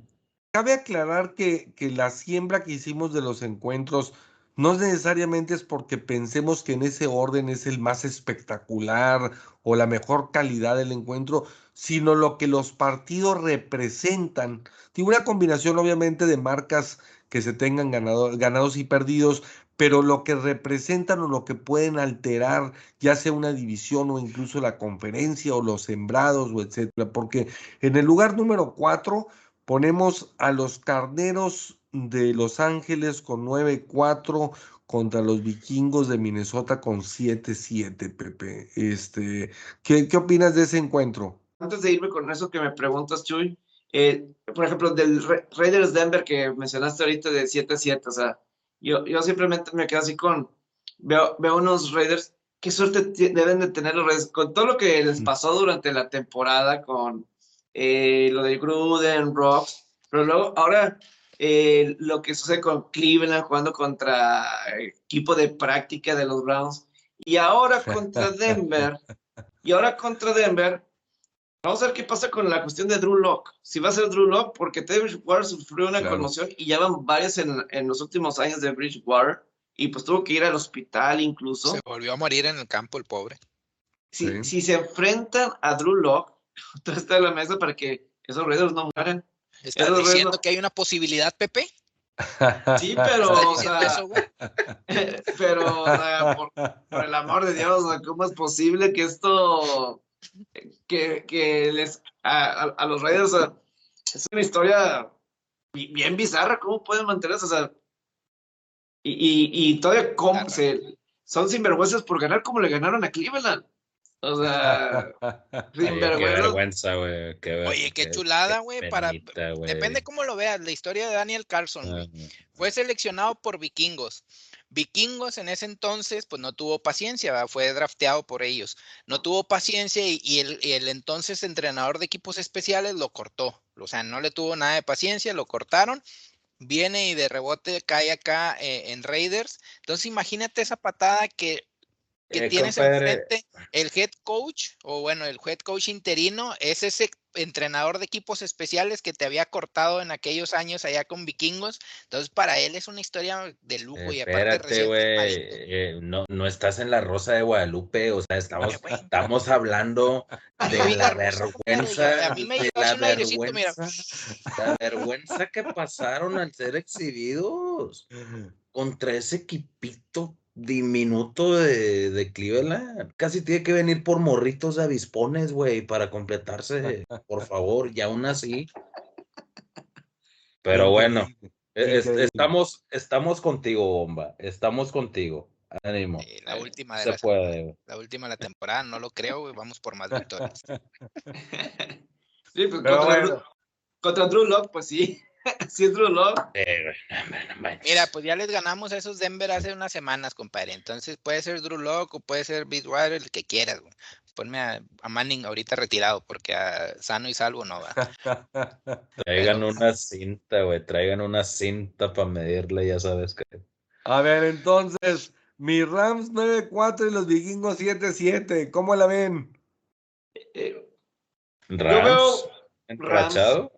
Cabe aclarar que, que la siembra que hicimos de los encuentros no necesariamente es porque pensemos que en ese orden es el más espectacular o la mejor calidad del encuentro, sino lo que los partidos representan. Tiene una combinación obviamente de marcas que se tengan ganados y perdidos, pero lo que representan o lo que pueden alterar, ya sea una división o incluso la conferencia o los sembrados o etcétera, porque en el lugar número cuatro ponemos a los carneros de Los Ángeles con 9-4 contra los vikingos de Minnesota con 7-7, Pepe. Este, ¿qué, ¿Qué opinas de ese encuentro? Antes de irme con eso que me preguntas, Chuy, eh, por ejemplo, del Raiders Denver que mencionaste ahorita de 7-7, o sea, yo, yo simplemente me quedo así con, veo, veo unos Raiders, qué suerte deben de tener los Raiders, con todo lo que les pasó durante la temporada, con eh, lo de Gruden, Rocks, pero luego ahora eh, lo que sucede con Cleveland jugando contra equipo de práctica de los Browns y ahora contra Denver y ahora contra Denver vamos a ver qué pasa con la cuestión de Drew Locke. Si va a ser Drew Locke porque Teddy Bridgewater sufrió una conmoción y ya van varias en, en, los últimos años de Bridgewater y pues tuvo que ir al hospital incluso. Se volvió a morir en el campo el pobre. Si, si se enfrentan a Drew Locke entonces está en la mesa para que esos Raiders no mueran. ¿Estás diciendo que hay una posibilidad, Pepe? Sí, pero, o sea, pero, o sea, por, el amor de Dios, ¿cómo es posible que esto, que, que les, a, los Raiders, es una historia bien bizarra, ¿cómo pueden mantenerse? O sea, y, y, y todavía, ¿cómo se, son sinvergüenzas por ganar como le ganaron a Cleveland? O sea, Qué vergüenza, güey. Oye, qué, chulada, güey. Para... Depende cómo lo veas. La historia de Daniel Carlson, Fue seleccionado por vikingos. Vikingos en ese entonces, pues no tuvo paciencia, fue drafteado por ellos. No tuvo paciencia y, el, entonces entrenador de equipos especiales lo cortó. O sea, no le tuvo nada de paciencia, lo cortaron. Viene y de rebote cae acá eh, en Raiders. Entonces, imagínate esa patada que que eh, tienes enfrente, el head coach, o bueno, el head coach interino, es ese entrenador de equipos especiales que te había cortado en aquellos años allá con vikingos. Entonces, para él es una historia de lujo y aparte güey, eh, no, no estás en la Rosa de Guadalupe, o sea, estamos, estamos hablando de la vergüenza, de la vergüenza, la vergüenza que pasaron al ser exhibidos contra ese equipito diminuto de, de, Cleveland. Casi tiene que venir por morritos de avispones, güey, para completarse, por favor, y aún así. Pero bueno, e, estamos, estamos contigo, bomba. Estamos contigo. Ánimo. la última de la, La última de la temporada, no lo creo, güey. Vamos por más victorias. sí, pues contra, contra Drew Locke, pues sí. si es Drew Mira, pues ya les ganamos a esos Denver hace unas semanas, compadre. Entonces puede ser Drew Locke o puede ser Bridgewater, el que quieras, ponme a, a Manning ahorita retirado, porque a sano y salvo no va. Traigan una cinta, güey. Traigan una cinta para medirle, ya sabes que. A ver, entonces, mi Rams 9-4 y los vikingos 7-7. ¿Cómo la ven? Eh, Rams, veo enrachado.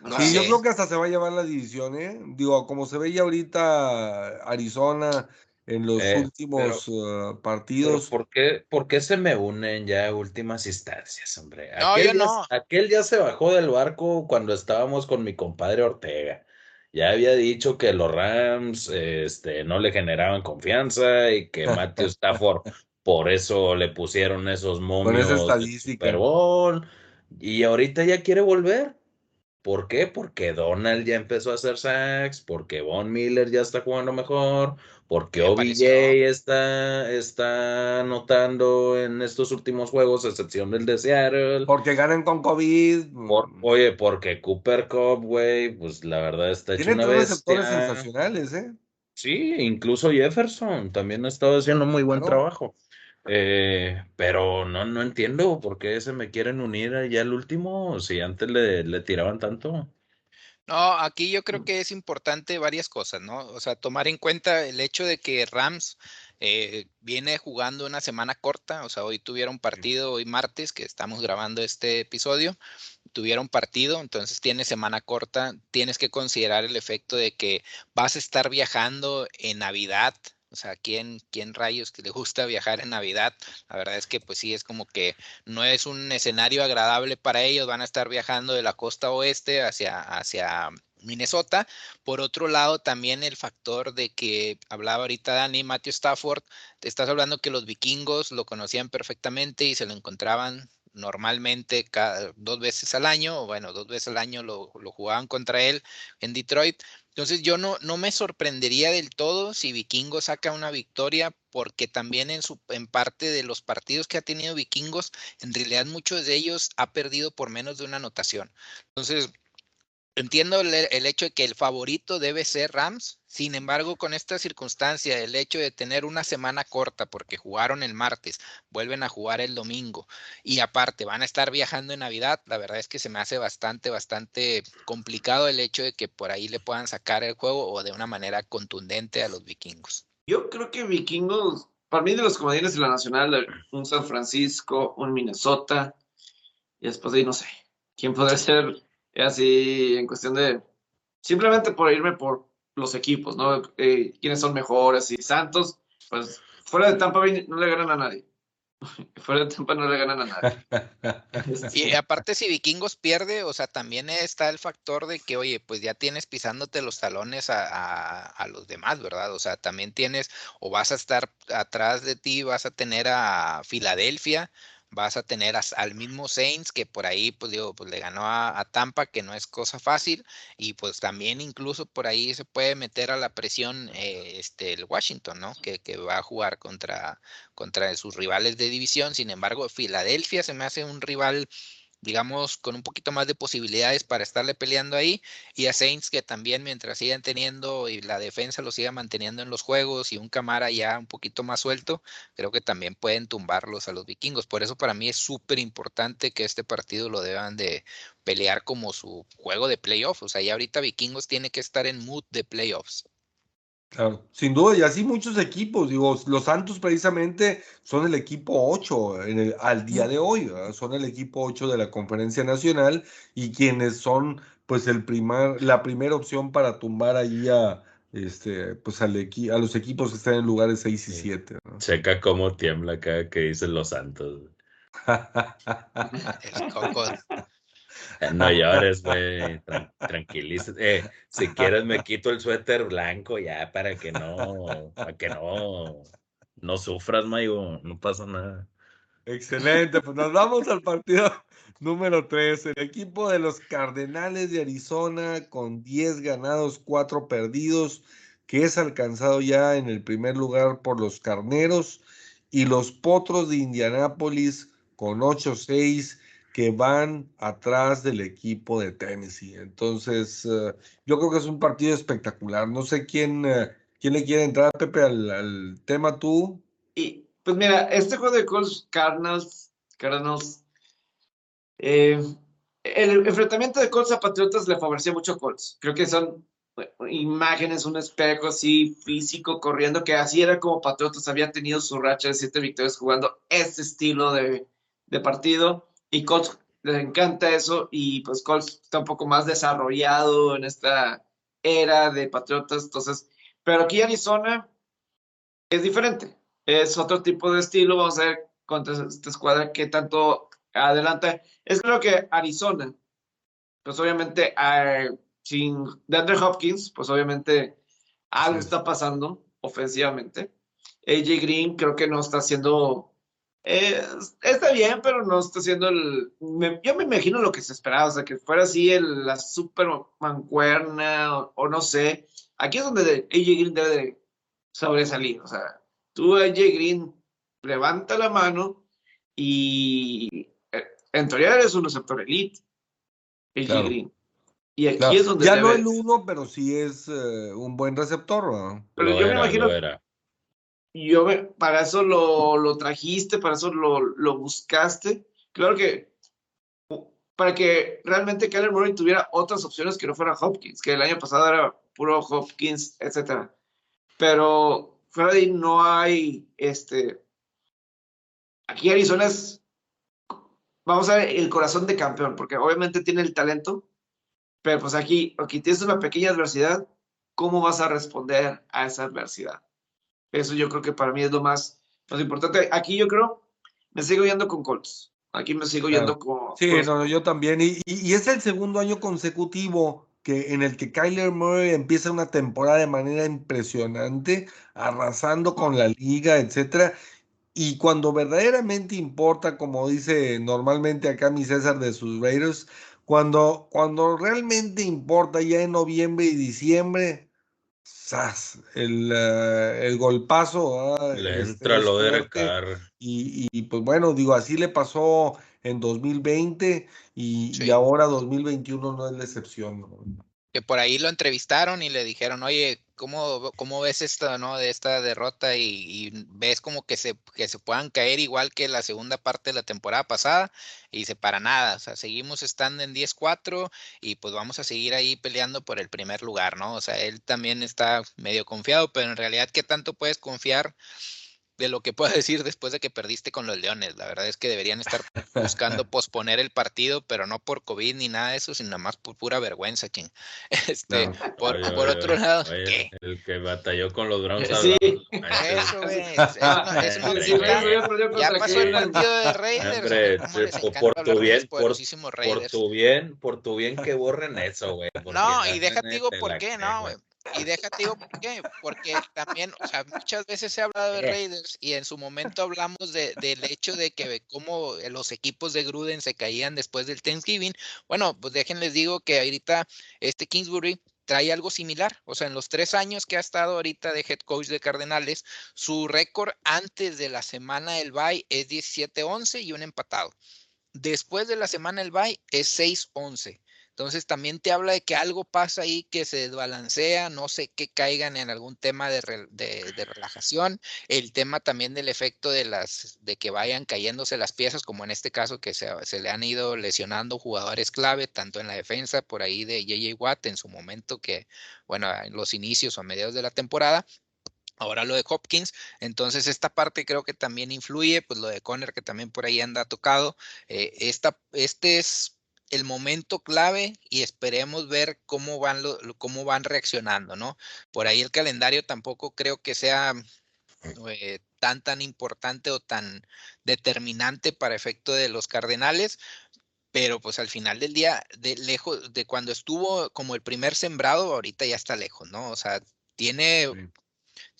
No sí, yo creo que hasta se va a llevar la división, ¿eh? Digo, como se ve ya ahorita Arizona en los Eh, últimos uh, partidos. ¿por qué, por qué se me unen ya a últimas instancias, hombre? No, Aquel, yo ya, no. aquel ya se bajó del barco cuando estábamos con mi compadre Ortega. Ya había dicho que los Rams este, no le generaban confianza y que Matthew Stafford por eso le pusieron esos momios esa del estadística. Super Bowl. Y ahorita ya quiere volver. ¿Por qué? Porque Donald ya empezó a hacer sacks, porque Von Miller ya está jugando mejor, porque OBJ está, está anotando en estos últimos juegos, a excepción del de Seattle. Porque ganan con COVID. Por- oye, porque Cooper Cup, güey, pues la verdad está hecho una tres receptores sensacionales, ¿eh? Sí, incluso Jefferson también ha estado haciendo muy buen trabajo. Eh, pero no, no entiendo por qué se me quieren unir ya al último, si antes le, le tiraban tanto. No, aquí yo creo que es importante varias cosas, ¿no? O sea, tomar en cuenta el hecho de que Rams eh, viene jugando una semana corta, o sea, hoy tuvieron partido, hoy martes, que estamos grabando este episodio, tuvieron partido, entonces tienes semana corta, tienes que considerar el efecto de que vas a estar viajando en Navidad. O sea, ¿quién, quién rayos que le gusta viajar en Navidad? La verdad es que pues sí, es como que no es un escenario agradable para ellos, van a estar viajando de la costa oeste hacia, hacia Minnesota. Por otro lado, también el factor de que hablaba ahorita Dani, Matthew Stafford, te estás hablando que los vikingos lo conocían perfectamente y se lo encontraban normalmente dos veces al año, o bueno, dos veces al año lo, lo jugaban contra él en Detroit. Entonces yo no, no me sorprendería del todo si Vikingos saca una victoria, porque también en, su, en parte de los partidos que ha tenido Vikingos, en realidad muchos de ellos ha perdido por menos de una anotación. Entonces, entiendo el, hecho de que el favorito debe ser Rams, sin embargo, con esta circunstancia, el hecho de tener una semana corta, porque jugaron el martes, vuelven a jugar el domingo, y aparte van a estar viajando en Navidad, la verdad es que se me hace bastante, bastante complicado el hecho de que por ahí le puedan sacar el juego o de una manera contundente a los vikingos. Yo creo que vikingos, para mí de los comodines de la Nacional, un San Francisco, un Minnesota, y después de ahí no sé, quién podría ser así en cuestión de, simplemente por irme por los equipos, ¿no? Eh, quiénes son mejores y Santos, pues fuera de Tampa no le ganan a nadie. Fuera de Tampa no le ganan a nadie. Y aparte si Vikingos pierde, o sea, también está el factor de que, oye, pues ya tienes pisándote los talones a, a, a, los demás, ¿verdad? O sea, también tienes, o vas a estar atrás de ti, vas a tener a Filadelfia, vas a tener a, al mismo Saints que por ahí pues digo pues le ganó a, Tampa que no es cosa fácil y pues también incluso por ahí se puede meter a la presión eh, este el Washington no que, que, va a jugar contra contra sus rivales de división. Sin embargo Filadelfia se me hace un rival digamos, con un poquito más de posibilidades para estarle peleando ahí, y a Saints que también mientras sigan teniendo y la defensa lo siga manteniendo en los juegos y un Camara ya un poquito más suelto, creo que también pueden tumbarlos a los vikingos. Por eso para mí es súper importante que este partido lo deban de pelear como su juego de playoffs. O sea, ya ahorita vikingos tiene que estar en mood de playoffs. Claro, sin duda, y así muchos equipos, digo, los Santos precisamente son el equipo 8 en el, al día de hoy, ¿verdad? son el equipo 8 de la conferencia nacional y quienes son pues el primer, la primera opción para tumbar allí a, este, pues al equi a los equipos que están en lugares 6 y 7. ¿no? Checa cómo tiembla acá que dicen los Santos. el coco. No llores, güey. Tran. Eh, si quieres me quito el suéter blanco ya para que no, para que no, no sufras, Mayo. No pasa nada. Excelente, pues nos vamos al partido número 3. El equipo de los Cardenales de Arizona con 10 ganados, 4 perdidos, que es alcanzado ya en el primer lugar por los Carneros y los Potros de Indianápolis con 8-6 que van atrás del equipo de Tennessee. Entonces, uh, yo creo que es un partido espectacular. No sé quién, uh, quién le quiere entrar, Pepe, al, tema tú. Y Pues mira, este juego de Colts Cardinals, Cardinals, eh, el enfrentamiento de Colts a Patriotas le favorecía mucho Colts. Creo que son imágenes, un espejo así físico corriendo, que así era como Patriotas había tenido su racha de siete victorias jugando este estilo de partido. Y Colts les encanta eso y pues Colts está un poco más desarrollado en esta era de Patriotas. Entonces, pero aquí Arizona es diferente. Es otro tipo de estilo. Vamos a ver contra esta escuadra que tanto adelanta. Es creo que Arizona, pues obviamente sin DeAndre Hopkins, pues obviamente algo está pasando ofensivamente. AJ Green creo que no está haciendo eh, está bien, pero no está haciendo el. yo me imagino lo que se esperaba, o sea, que fuera así el, la super mancuerna o, no sé. Aquí es donde AJ Green debe de sobresalir, o sea, tú, AJ Green, levanta la mano y eh, en teoría eres un receptor elite, AJ Green. Y aquí es donde. Ya no el uno, pero sí es eh, un buen receptor, ¿no? Pero yo me imagino yo para eso lo, trajiste, para eso lo, buscaste. Claro que para que realmente Kyler Murray tuviera otras opciones que no fuera Hopkins, que el año pasado era puro Hopkins, etcétera. Pero fuera de ahí no hay este. Aquí Arizona es. Vamos a ver el corazón de campeón, porque obviamente tiene el talento, pero pues aquí, aquí tienes una pequeña adversidad, ¿cómo vas a responder a esa adversidad? Eso yo creo que para mí es lo más, más importante. Aquí yo creo, me sigo yendo con Colts. Aquí me sigo yendo con. Sí, no, yo también. Y, y, es el segundo año consecutivo que, en el que Kyler Murray empieza una temporada de manera impresionante, arrasando con la liga, etcétera. Y cuando verdaderamente importa, como dice normalmente acá mi César de sus Raiders, cuando, cuando realmente importa ya en noviembre y diciembre, el, eh, el golpazo. Le este, entra lo de y, y, pues bueno, digo, así le pasó en 2020 y, y ahora 2021 no es la excepción. Que por ahí lo entrevistaron y le dijeron, oye, ¿cómo, cómo ves esto, no, de esta derrota y, ves como que se, que se puedan caer igual que la segunda parte de la temporada pasada? Y dice, para nada, o sea, seguimos estando en 10-4 y pues vamos a seguir ahí peleando por el primer lugar, ¿no? O sea, él también está medio confiado, pero en realidad, ¿qué tanto puedes confiar? De lo que puedo decir después de que perdiste con los Leones. La verdad es que deberían estar buscando posponer el partido, pero no por COVID ni nada de eso, sino más por pura vergüenza, King. Este, por, otro lado, el que batalló con los Browns. Sí, eso, güey. Ya pasó el partido de Raiders. por tu bien, por, por, tu bien, por tu bien que borren eso, güey. No, y déjate digo por qué, no, güey y déjate digo por qué, porque también, o sea, muchas veces se ha hablado de Raiders y en su momento hablamos de, del hecho de que cómo los equipos de Gruden se caían después del Thanksgiving. Bueno, pues déjenles digo que ahorita este Kingsbury trae algo similar. O sea, en los tres años que ha estado ahorita de head coach de Cardenales, su récord antes de la semana del bye es 17-11 y un empatado. Después de la semana del bye es 6-11. Entonces también te habla de que algo pasa ahí que se desbalancea, no sé qué caigan en algún tema de, relajación, el tema también del efecto de las de que vayan cayéndose las piezas, como en este caso que se, le han ido lesionando jugadores clave, tanto en la defensa, por ahí de JJ Watt en su momento que, bueno, en los inicios o mediados de la temporada, Ahora lo de Hopkins, entonces esta parte creo que también influye, pues lo de Conner que también por ahí anda tocado. Eh, esta, este es el momento clave y esperemos ver cómo van, cómo van reaccionando, ¿no? Por ahí el calendario tampoco creo que sea eh, tan, tan importante o tan determinante para efecto de los Cardenales, pero pues al final del día, de lejos, de cuando estuvo como el primer sembrado, ahorita ya está lejos, ¿no? O sea, tiene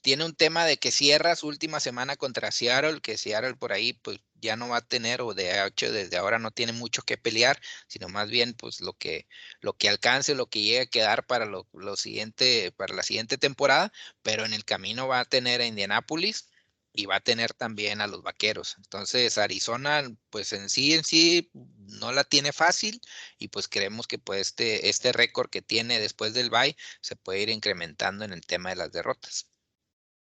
tiene un tema de que cierra su última semana contra Seattle, que Seattle por ahí pues ya no va a tener o de hecho desde ahora no tiene mucho que pelear, sino más bien pues lo que lo que alcance, lo que llegue a quedar para lo, siguiente para la siguiente temporada, pero en el camino va a tener a Indianapolis y va a tener también a los Vaqueros. Entonces Arizona pues en sí en sí no la tiene fácil y pues creemos que pues este este récord que tiene después del bye se puede ir incrementando en el tema de las derrotas.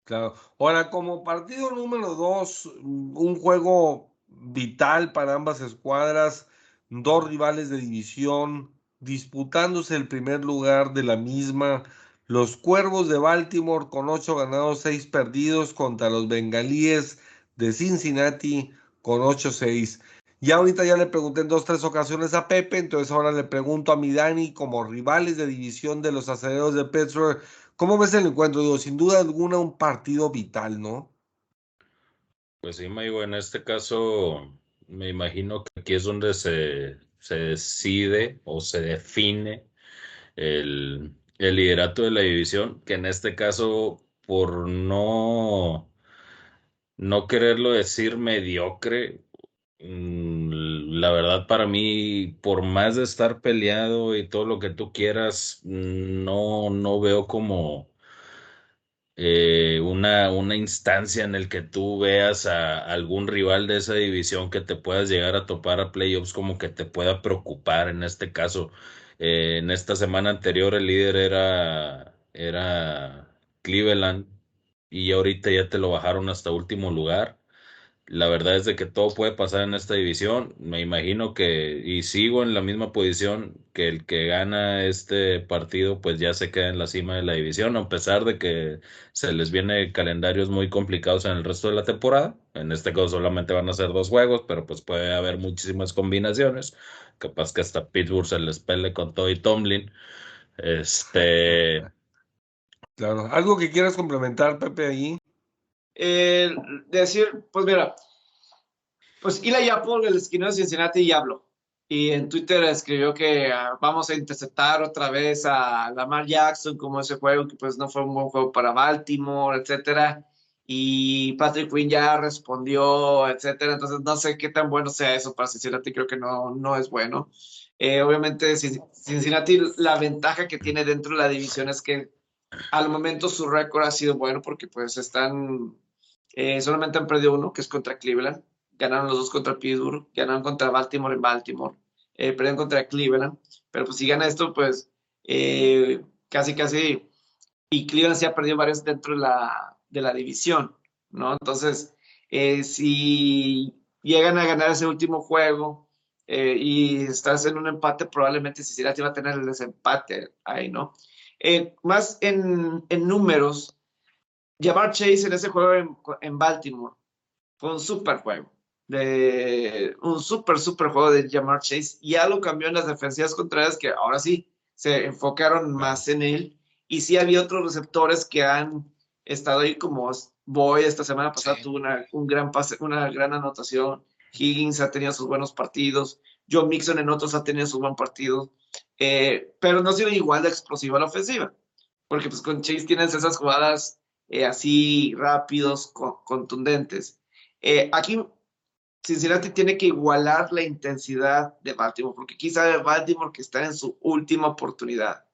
Claro. Ahora, como partido número dos, un juego vital para ambas escuadras, dos rivales de división disputándose el primer lugar de la misma. Los Cuervos de Baltimore con ocho ganados, seis perdidos contra los Bengalíes de Cincinnati con 8-6. Y ahorita ya le pregunté en dos, tres ocasiones a Pepe, entonces ahora le pregunto a mi Dani como rivales de división de los aceleros de Pittsburgh, ¿cómo ves el encuentro? Digo, sin duda alguna un partido vital, ¿no? Pues sí, Maigo, en este caso me imagino que aquí es donde se, se decide o se define el, el liderato de la división, que en este caso, por no, no quererlo decir mediocre, mm, la verdad para mí, por más de estar peleado y todo lo que tú quieras, no, no veo como eh, una, una instancia en el que tú veas a, algún rival de esa división que te puedas llegar a topar a playoffs como que te pueda preocupar en este caso. Eh, en esta semana anterior el líder era, era Cleveland y ahorita ya te lo bajaron hasta último lugar. La verdad es de que todo puede pasar en esta división. Me imagino que, y sigo en la misma posición, que el que gana este partido, pues ya se queda en la cima de la división, a pesar de que se les viene calendarios muy complicados en el resto de la temporada. En este caso solamente van a ser dos juegos, pero pues puede haber muchísimas combinaciones. Capaz que hasta Pittsburgh se les pele con todo y Tomlin. Este. Claro. ¿Algo que quieras complementar, Pepe, ahí? Eh, decir, pues mira, pues Eli Apple, el esquinero de Cincinnati, ya habló. Y en Twitter escribió que uh, vamos a interceptar otra vez a Lamar Jackson como ese juego que pues no fue un buen juego para Baltimore, etcétera. Y Patrick Quinn ya respondió, etcétera. Entonces no sé qué tan bueno sea eso para Cincinnati, creo que no, no es bueno. Eh, obviamente Cincinnati, la ventaja que tiene dentro de la división es que al momento su récord ha sido bueno porque pues están eh, solamente han perdido uno, que es contra Cleveland. Ganaron los dos contra Pittsburgh, ganaron contra Baltimore en Baltimore, eh, perdieron contra Cleveland. Pero pues si gana esto, pues eh, casi, casi. Y Cleveland se ha perdido varios dentro de la, de la división, ¿no? Entonces, si llegan a ganar ese último juego y estás en un empate, probablemente Cincinnati va a tener el desempate ahí, ¿no? más en, en números, Jamar Chase en ese juego en, Baltimore fue un super juego. De, un super, super juego de Jamar Chase. Ya lo cambió en las defensivas contrarias que ahora sí se enfocaron más en él. Y sí había otros receptores que han estado ahí como Boy esta semana pasada tuvo una, un gran pase, una gran anotación. Higgins ha tenido sus buenos partidos. John Mixon en otros ha tenido sus buenos partidos. Eh, pero no ha sido igual de explosiva la ofensiva. Porque pues con Chase tienes esas jugadas eh, así rápidos, contundentes. Eh, aquí Cincinnati tiene que igualar la intensidad de Baltimore, porque quizá Baltimore que está en su última oportunidad.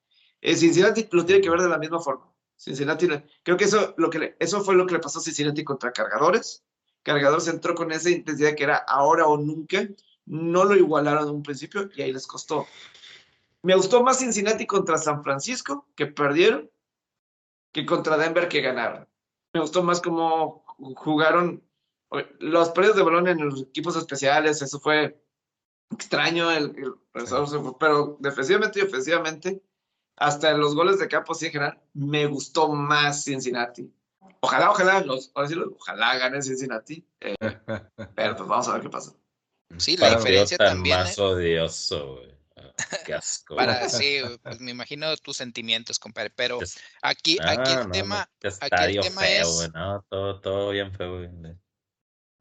Eh, Cincinnati lo tiene que ver de la misma forma. Cincinnati, creo que eso, lo que eso fue lo que le pasó a Cincinnati contra Cargadores. Cargadores entró con esa intensidad que era ahora o nunca. No lo igualaron en un principio y ahí les costó. Me gustó más Cincinnati contra San Francisco, que perdieron, que contra Denver que ganaron. Me gustó más cómo jugaron los periodos de balón en los equipos especiales, eso fue extraño, el, pero defensivamente y ofensivamente, hasta los goles de campo sí en general, me gustó más Cincinnati. Ojalá, ojalá, los, ojalá gane Cincinnati, eh, pero pues vamos a ver qué pasa. Sí, la diferencia también. Más ¿eh? odioso, Qué asco. Para, sí, pues me imagino tus sentimientos, compadre. Pero aquí, aquí el tema, aquí el tema es. todo, todo bien feo.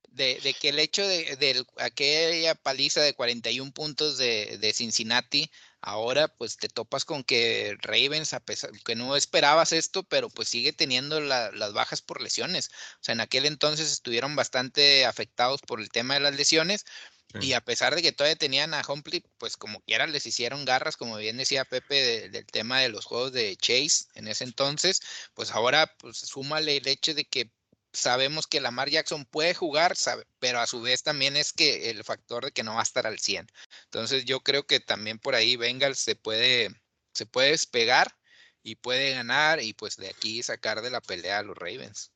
De, de, que el hecho de, de, aquella paliza de 41 puntos de, de, Cincinnati, ahora pues te topas con que Ravens, a pesar que no esperabas esto, pero pues sigue teniendo las bajas por lesiones. O sea, en aquel entonces estuvieron bastante afectados por el tema de las lesiones, y a pesar de que todavía tenían a Humphrey, pues como quiera les hicieron garras, como bien decía Pepe, del tema de los juegos de Chase en ese entonces, pues ahora pues súmale el hecho de que sabemos que Lamar Jackson puede jugar, sabe, pero a su vez también es que el factor de que no va a estar al 100. Entonces yo creo que también por ahí Bengals se puede, se puede despegar y puede ganar y pues de aquí sacar de la pelea a los Ravens.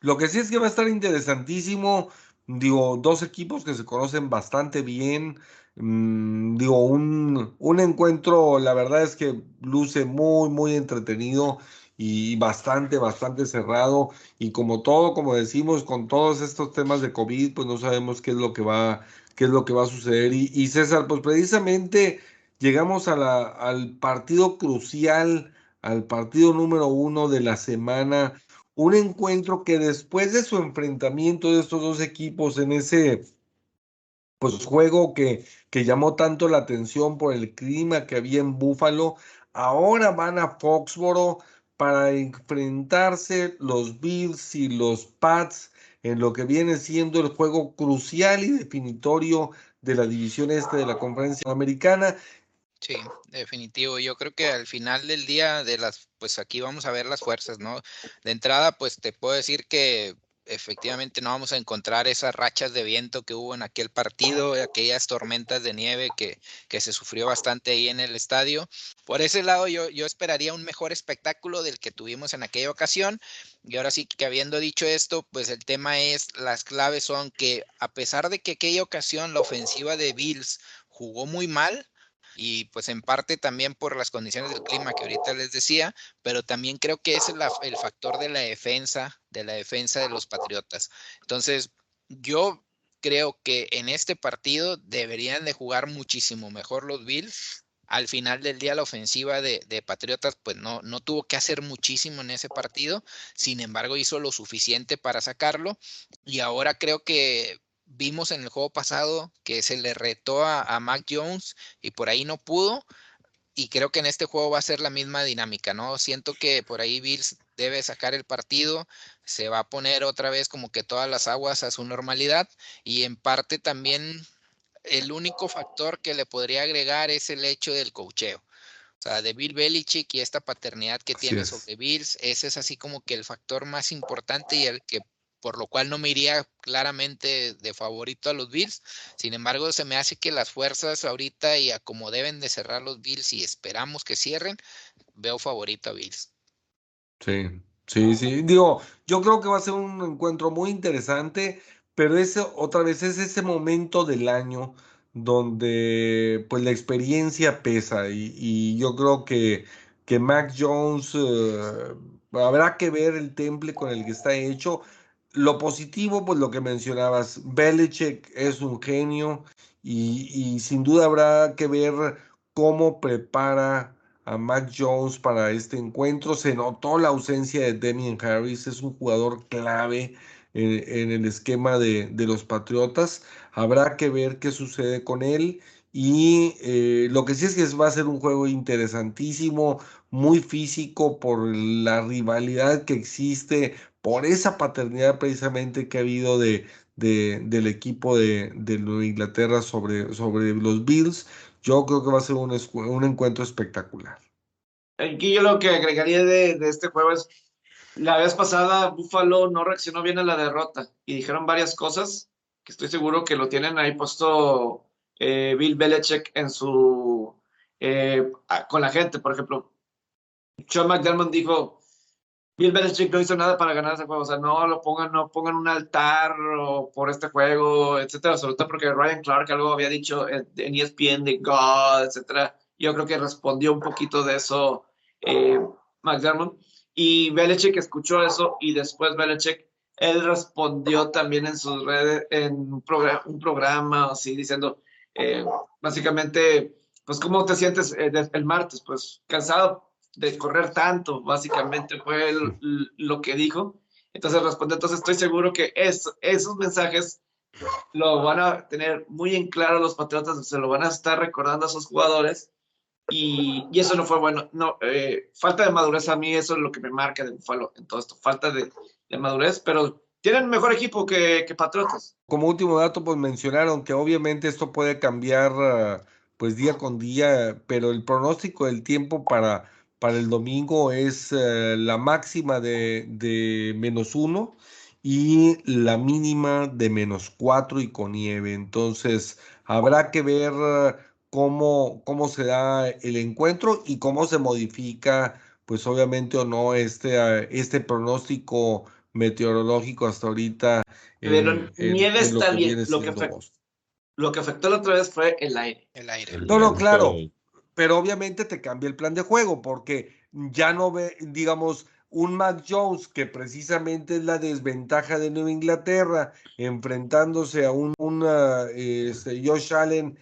Lo que sí es que va a estar interesantísimo, digo, dos equipos que se conocen bastante bien, mm, digo, un, un encuentro, la verdad es que luce muy, muy entretenido y bastante, bastante cerrado. Y como todo, como decimos, con todos estos temas de COVID, pues no sabemos qué es lo que va, qué es lo que va a suceder. Y, César, pues precisamente llegamos a al partido crucial, al partido número uno de la semana. Un encuentro que después de su enfrentamiento de estos dos equipos en ese pues juego que, que llamó tanto la atención por el clima que había en Búfalo, ahora van a Foxboro para enfrentarse los Bills y los Pats en lo que viene siendo el juego crucial y definitorio de la división este de la conferencia americana. Sí, definitivo. Yo creo que al final del día de las, pues aquí vamos a ver las fuerzas, ¿no? De entrada, pues te puedo decir que efectivamente no vamos a encontrar esas rachas de viento que hubo en aquel partido, aquellas tormentas de nieve que, que se sufrió bastante ahí en el estadio. Por ese lado yo, yo esperaría un mejor espectáculo del que tuvimos en aquella ocasión. Y ahora sí que habiendo dicho esto, pues el tema es, las claves son que a pesar de que aquella ocasión la ofensiva de Bills jugó muy mal, y pues en parte también por las condiciones del clima que ahorita les decía, pero también creo que es el, factor de la defensa, de la defensa de los Patriotas. Entonces, yo creo que en este partido deberían de jugar muchísimo mejor los Bills. Al final del día la ofensiva de, de, Patriotas pues no, no tuvo que hacer muchísimo en ese partido, sin embargo hizo lo suficiente para sacarlo y ahora creo que vimos en el juego pasado que se le retó a, a, Mac Jones y por ahí no pudo. Y creo que en este juego va a ser la misma dinámica, ¿no? Siento que por ahí Bills debe sacar el partido, se va a poner otra vez como que todas las aguas a su normalidad y en parte también el único factor que le podría agregar es el hecho del cocheo. O sea, de Bill Belichick y esta paternidad que tiene sobre Bills, ese es así como que el factor más importante y el que por lo cual no me iría claramente de favorito a los Bills. Sin embargo, se me hace que las fuerzas ahorita y a como deben de cerrar los Bills y esperamos que cierren, veo favorito a Bills. Sí, sí, sí. Digo, yo creo que va a ser un encuentro muy interesante, pero ese otra vez es ese momento del año donde pues la experiencia pesa y, yo creo que, que Mac Jones uh, habrá que ver el temple con el que está hecho lo positivo, pues lo que mencionabas, Belichick es un genio y, sin duda habrá que ver cómo prepara a Mac Jones para este encuentro. Se notó la ausencia de Demian Harris, es un jugador clave en, el esquema de, de, los Patriotas. Habrá que ver qué sucede con él. Y eh, lo que sí es que va a ser un juego interesantísimo, muy físico por la rivalidad que existe, por esa paternidad precisamente que ha habido de, de del equipo de, de Inglaterra sobre, sobre los Bills. Yo creo que va a ser un, un encuentro espectacular. Aquí yo lo que agregaría de, de, este juego es, la vez pasada Buffalo no reaccionó bien a la derrota y dijeron varias cosas que estoy seguro que lo tienen ahí puesto eh, Bill Belichick en su, eh, con la gente, por ejemplo. Sean McDermott dijo, Bill Belichick no hizo nada para ganar ese juego, o sea, no lo pongan, no pongan un altar o por este juego, etcétera, sobre todo porque Ryan Clark algo había dicho en ESPN de God, etcétera. Yo creo que respondió un poquito de eso eh, McDermott. Y Belichick escuchó eso y después Belichick, él respondió también en sus redes, en un, programa, un programa así, diciendo, eh, básicamente, pues, ¿cómo te sientes eh, el martes? Pues, cansado de correr tanto, básicamente fue el, lo que dijo. Entonces responde, entonces estoy seguro que es, esos mensajes lo van a tener muy en claro los Patriotas, se lo van a estar recordando a sus jugadores y, y eso no fue bueno. No, eh, falta de madurez a mí, eso es lo que me marca de en todo esto, falta de, de madurez, pero tienen mejor equipo que, que, Patriotas. Como último dato, pues mencionaron que obviamente esto puede cambiar uh, pues día con día, pero el pronóstico del tiempo para para el domingo es eh, la máxima de, de, menos uno y la mínima de menos cuatro y con nieve. Entonces habrá que ver cómo, cómo se da el encuentro y cómo se modifica, pues obviamente o no, este, este pronóstico meteorológico hasta ahorita. Pero nieve está bien. Lo que, lo que afectó la otra vez fue el aire. El aire. no, no, claro. Pero obviamente te cambia el plan de juego porque ya no ve, digamos, un Mac Jones que precisamente es la desventaja de Nueva Inglaterra enfrentándose a un, este, Josh Allen,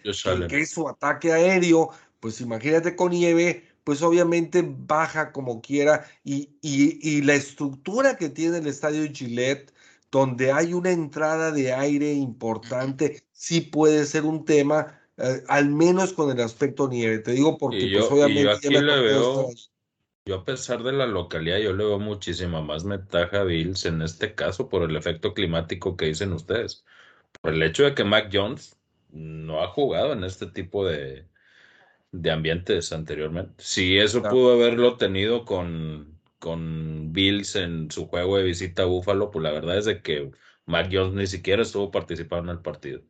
Que, es su ataque aéreo, pues imagínate con nieve, pues obviamente baja como quiera y, y, la estructura que tiene el estadio Gillette, donde hay una entrada de aire importante, sí puede ser un tema, eh, al menos con el aspecto nieve. Te digo porque pues obviamente... veo yo a pesar de la localidad, yo le veo muchísima más ventaja a Bills en este caso por el efecto climático que dicen ustedes. Por el hecho de que Mac Jones no ha jugado en este tipo de, de ambientes anteriormente. Si eso pudo haberlo tenido con, con Bills en su juego de visita a Buffalo, pues la verdad es de que Mac Jones ni siquiera estuvo participando en el partido.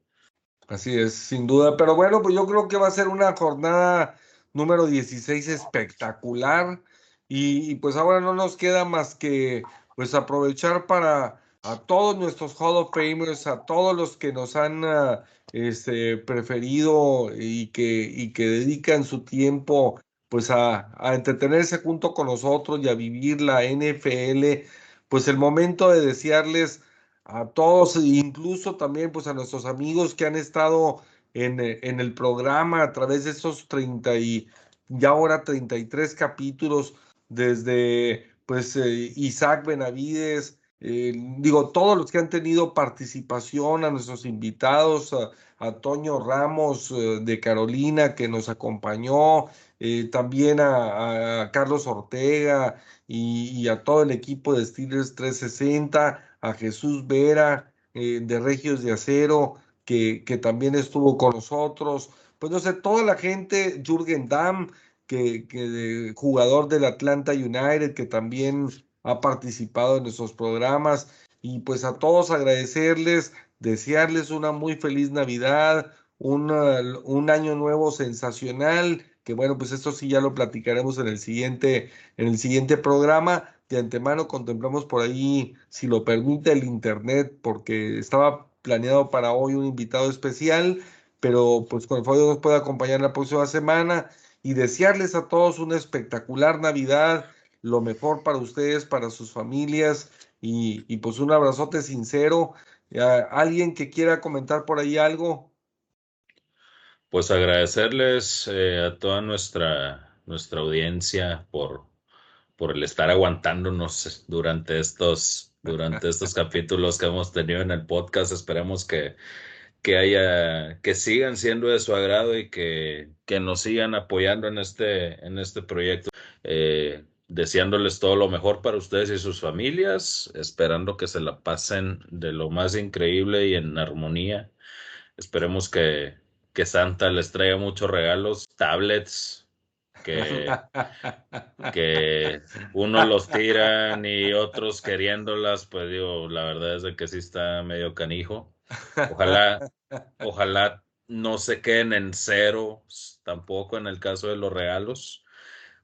Así es, sin duda. Pero bueno, pues yo creo que va a ser una jornada número 16 espectacular. Y, pues ahora no nos queda más que pues aprovechar para a todos nuestros Hall of Famers, a todos los que nos han ah, este, preferido y que, y que dedican su tiempo pues a, a, entretenerse junto con nosotros y a vivir la NFL, pues el momento de desearles a todos, incluso también pues a nuestros amigos que han estado en, en el programa a través de esos 30 y ya ahora 33 capítulos, desde pues eh, Isaac Benavides, eh, digo, todos los que han tenido participación, a nuestros invitados, a, Toño Ramos eh, de Carolina que nos acompañó, también a, Carlos Ortega y, a todo el equipo de Steelers 360, a Jesús Vera de Regios de Acero, que, que también estuvo con nosotros, pues no sé, toda la gente, Jürgen Damm, que, jugador del Atlanta United, que también ha participado en nuestros programas. Y pues a todos agradecerles, desearles una muy feliz Navidad, un año nuevo sensacional, que bueno, pues esto sí ya lo platicaremos en el siguiente, en el siguiente programa. De antemano contemplamos por ahí, si lo permite el internet, porque estaba planeado para hoy un invitado especial, pero pues con el favor nos puede acompañar la próxima semana y desearles a todos una espectacular Navidad, lo mejor para ustedes, para sus familias y, pues un abrazote sincero. ¿Alguien que quiera comentar por ahí algo? Pues agradecerles eh, a toda nuestra, nuestra audiencia por, por el estar aguantándonos durante estos, durante estos capítulos que hemos tenido en el podcast. Esperemos que que haya, que sigan siendo de su agrado y que, que nos sigan apoyando en este, en este proyecto. Eh, deseándoles todo lo mejor para ustedes y sus familias, esperando que se la pasen de lo más increíble y en armonía. Esperemos que, que Santa les traiga muchos regalos, tablets, que, que uno los tiran y otros queriéndolas, pues digo, la verdad es de que sí está medio canijo. Ojalá, ojalá no se queden en cero tampoco en el caso de los regalos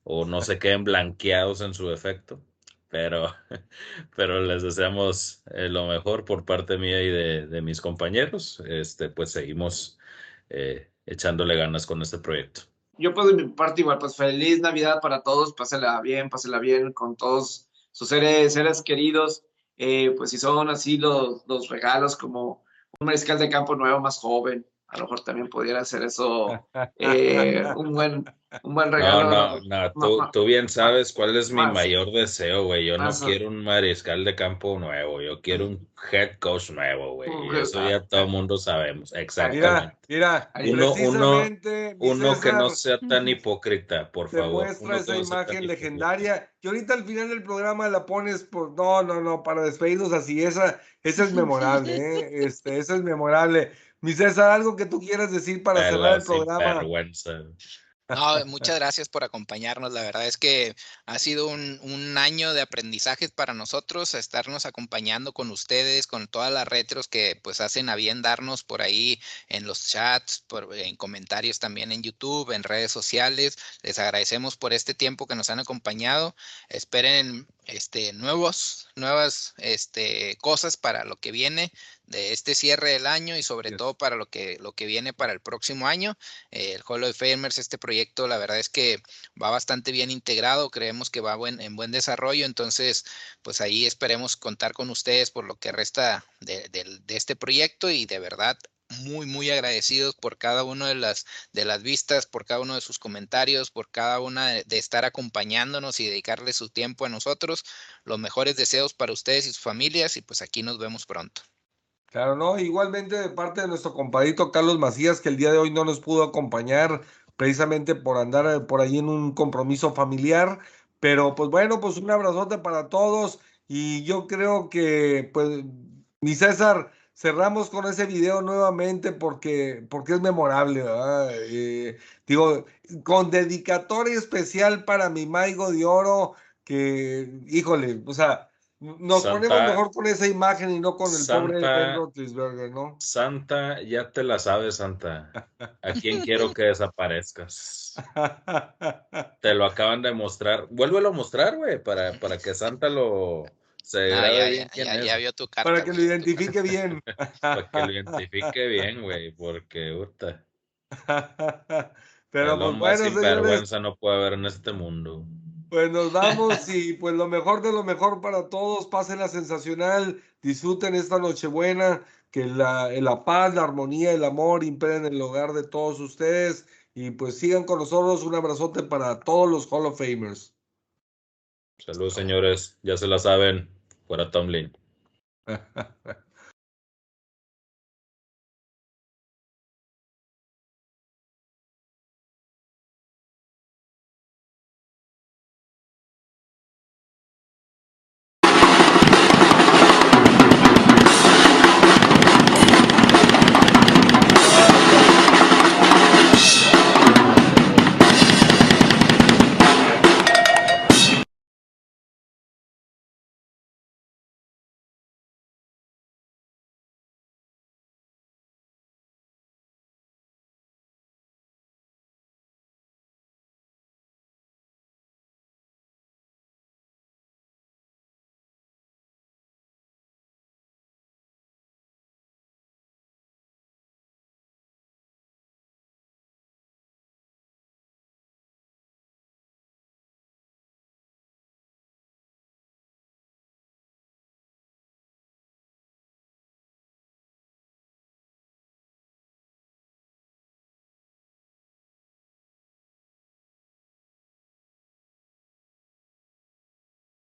o no se queden blanqueados en su efecto. Pero, pero les deseamos eh, lo mejor por parte mía y de, mis compañeros. Este, pues seguimos eh, echándole ganas con este proyecto. Yo pues de mi parte igual, pues feliz Navidad para todos, pásela bien, pásela bien con todos sus seres, seres queridos. Eh, pues si son así los, los regalos como un mariscal de campo nuevo más joven. A lo mejor también pudiera ser eso eh, un, buen, un buen regalo. No, no, no, tú, bien sabes cuál es mi mayor deseo, güey. Yo no quiero un mariscal de campo nuevo, yo quiero un head coach nuevo, güey. Y eso ya todo el mundo sabemos, exactamente. Mira, uno, uno, uno que no sea tan hipócrita, por te favor. muestra esa imagen legendaria. Y ahorita al final del programa la pones por, no, no, no, para despedirnos así, esa, esa es memorable, ¿eh? este, esa es memorable. Mi César, algo que tú quieras decir para cerrar el programa. No, muchas gracias por acompañarnos. La verdad es que ha sido un, año de aprendizajes para nosotros, estarnos acompañando con ustedes, con todas las retros que pues hacen a bien darnos por ahí en los chats, por, en comentarios también en YouTube, en redes sociales. Les agradecemos por este tiempo que nos han acompañado. Esperen este, nuevos, nuevas este, cosas para lo que viene de este cierre del año y sobre todo para lo que, lo que viene para el próximo año. Eh, el Hall of Famers, este proyecto, la verdad es que va bastante bien integrado, creemos que va buen, en buen desarrollo, entonces, pues ahí esperemos contar con ustedes por lo que resta de, de este proyecto y de verdad muy, muy agradecidos por cada una de las, de las vistas, por cada uno de sus comentarios, por cada una de, de estar acompañándonos y dedicarle su tiempo a nosotros. Los mejores deseos para ustedes y sus familias y pues aquí nos vemos pronto. Claro, no, igualmente de parte de nuestro compadrito Carlos Macías, que el día de hoy no nos pudo acompañar precisamente por andar eh, por ahí en un compromiso familiar, pero pues bueno, pues un abrazote para todos y yo creo que pues mi César, cerramos con ese video nuevamente porque, porque es memorable, ¿verdad? Eh, digo, con dedicatoria especial para mi Maigo de Oro, que, híjole, o sea, nos Santa- ponemos mejor con esa imagen y no con el pobre Santa- Ben Roethlisberger, ¿no? Santa, ya te la sabes, Santa. ¿A quién quiero que desaparezcas? Te lo acaban de mostrar. Vuélvelo a mostrar, güey, para, para que Santa lo se Ah, ya, bien ya, quién ya, es, ya vio tu carta. Para que lo identifique bien. para que lo identifique bien, güey, porque puta, Pero pues bueno, sin señores, vergüenza no puede haber en este mundo. Pues nos vamos y pues lo mejor de lo mejor para todos. Pásenla sensacional, disfruten esta Nochebuena, que la, la paz, la armonía, el amor imperen en el hogar de todos ustedes. Y pues sigan con nosotros. Un abrazote para todos los Hall of Famers. Saludos, señores, ya se la saben, fuera Tomlin.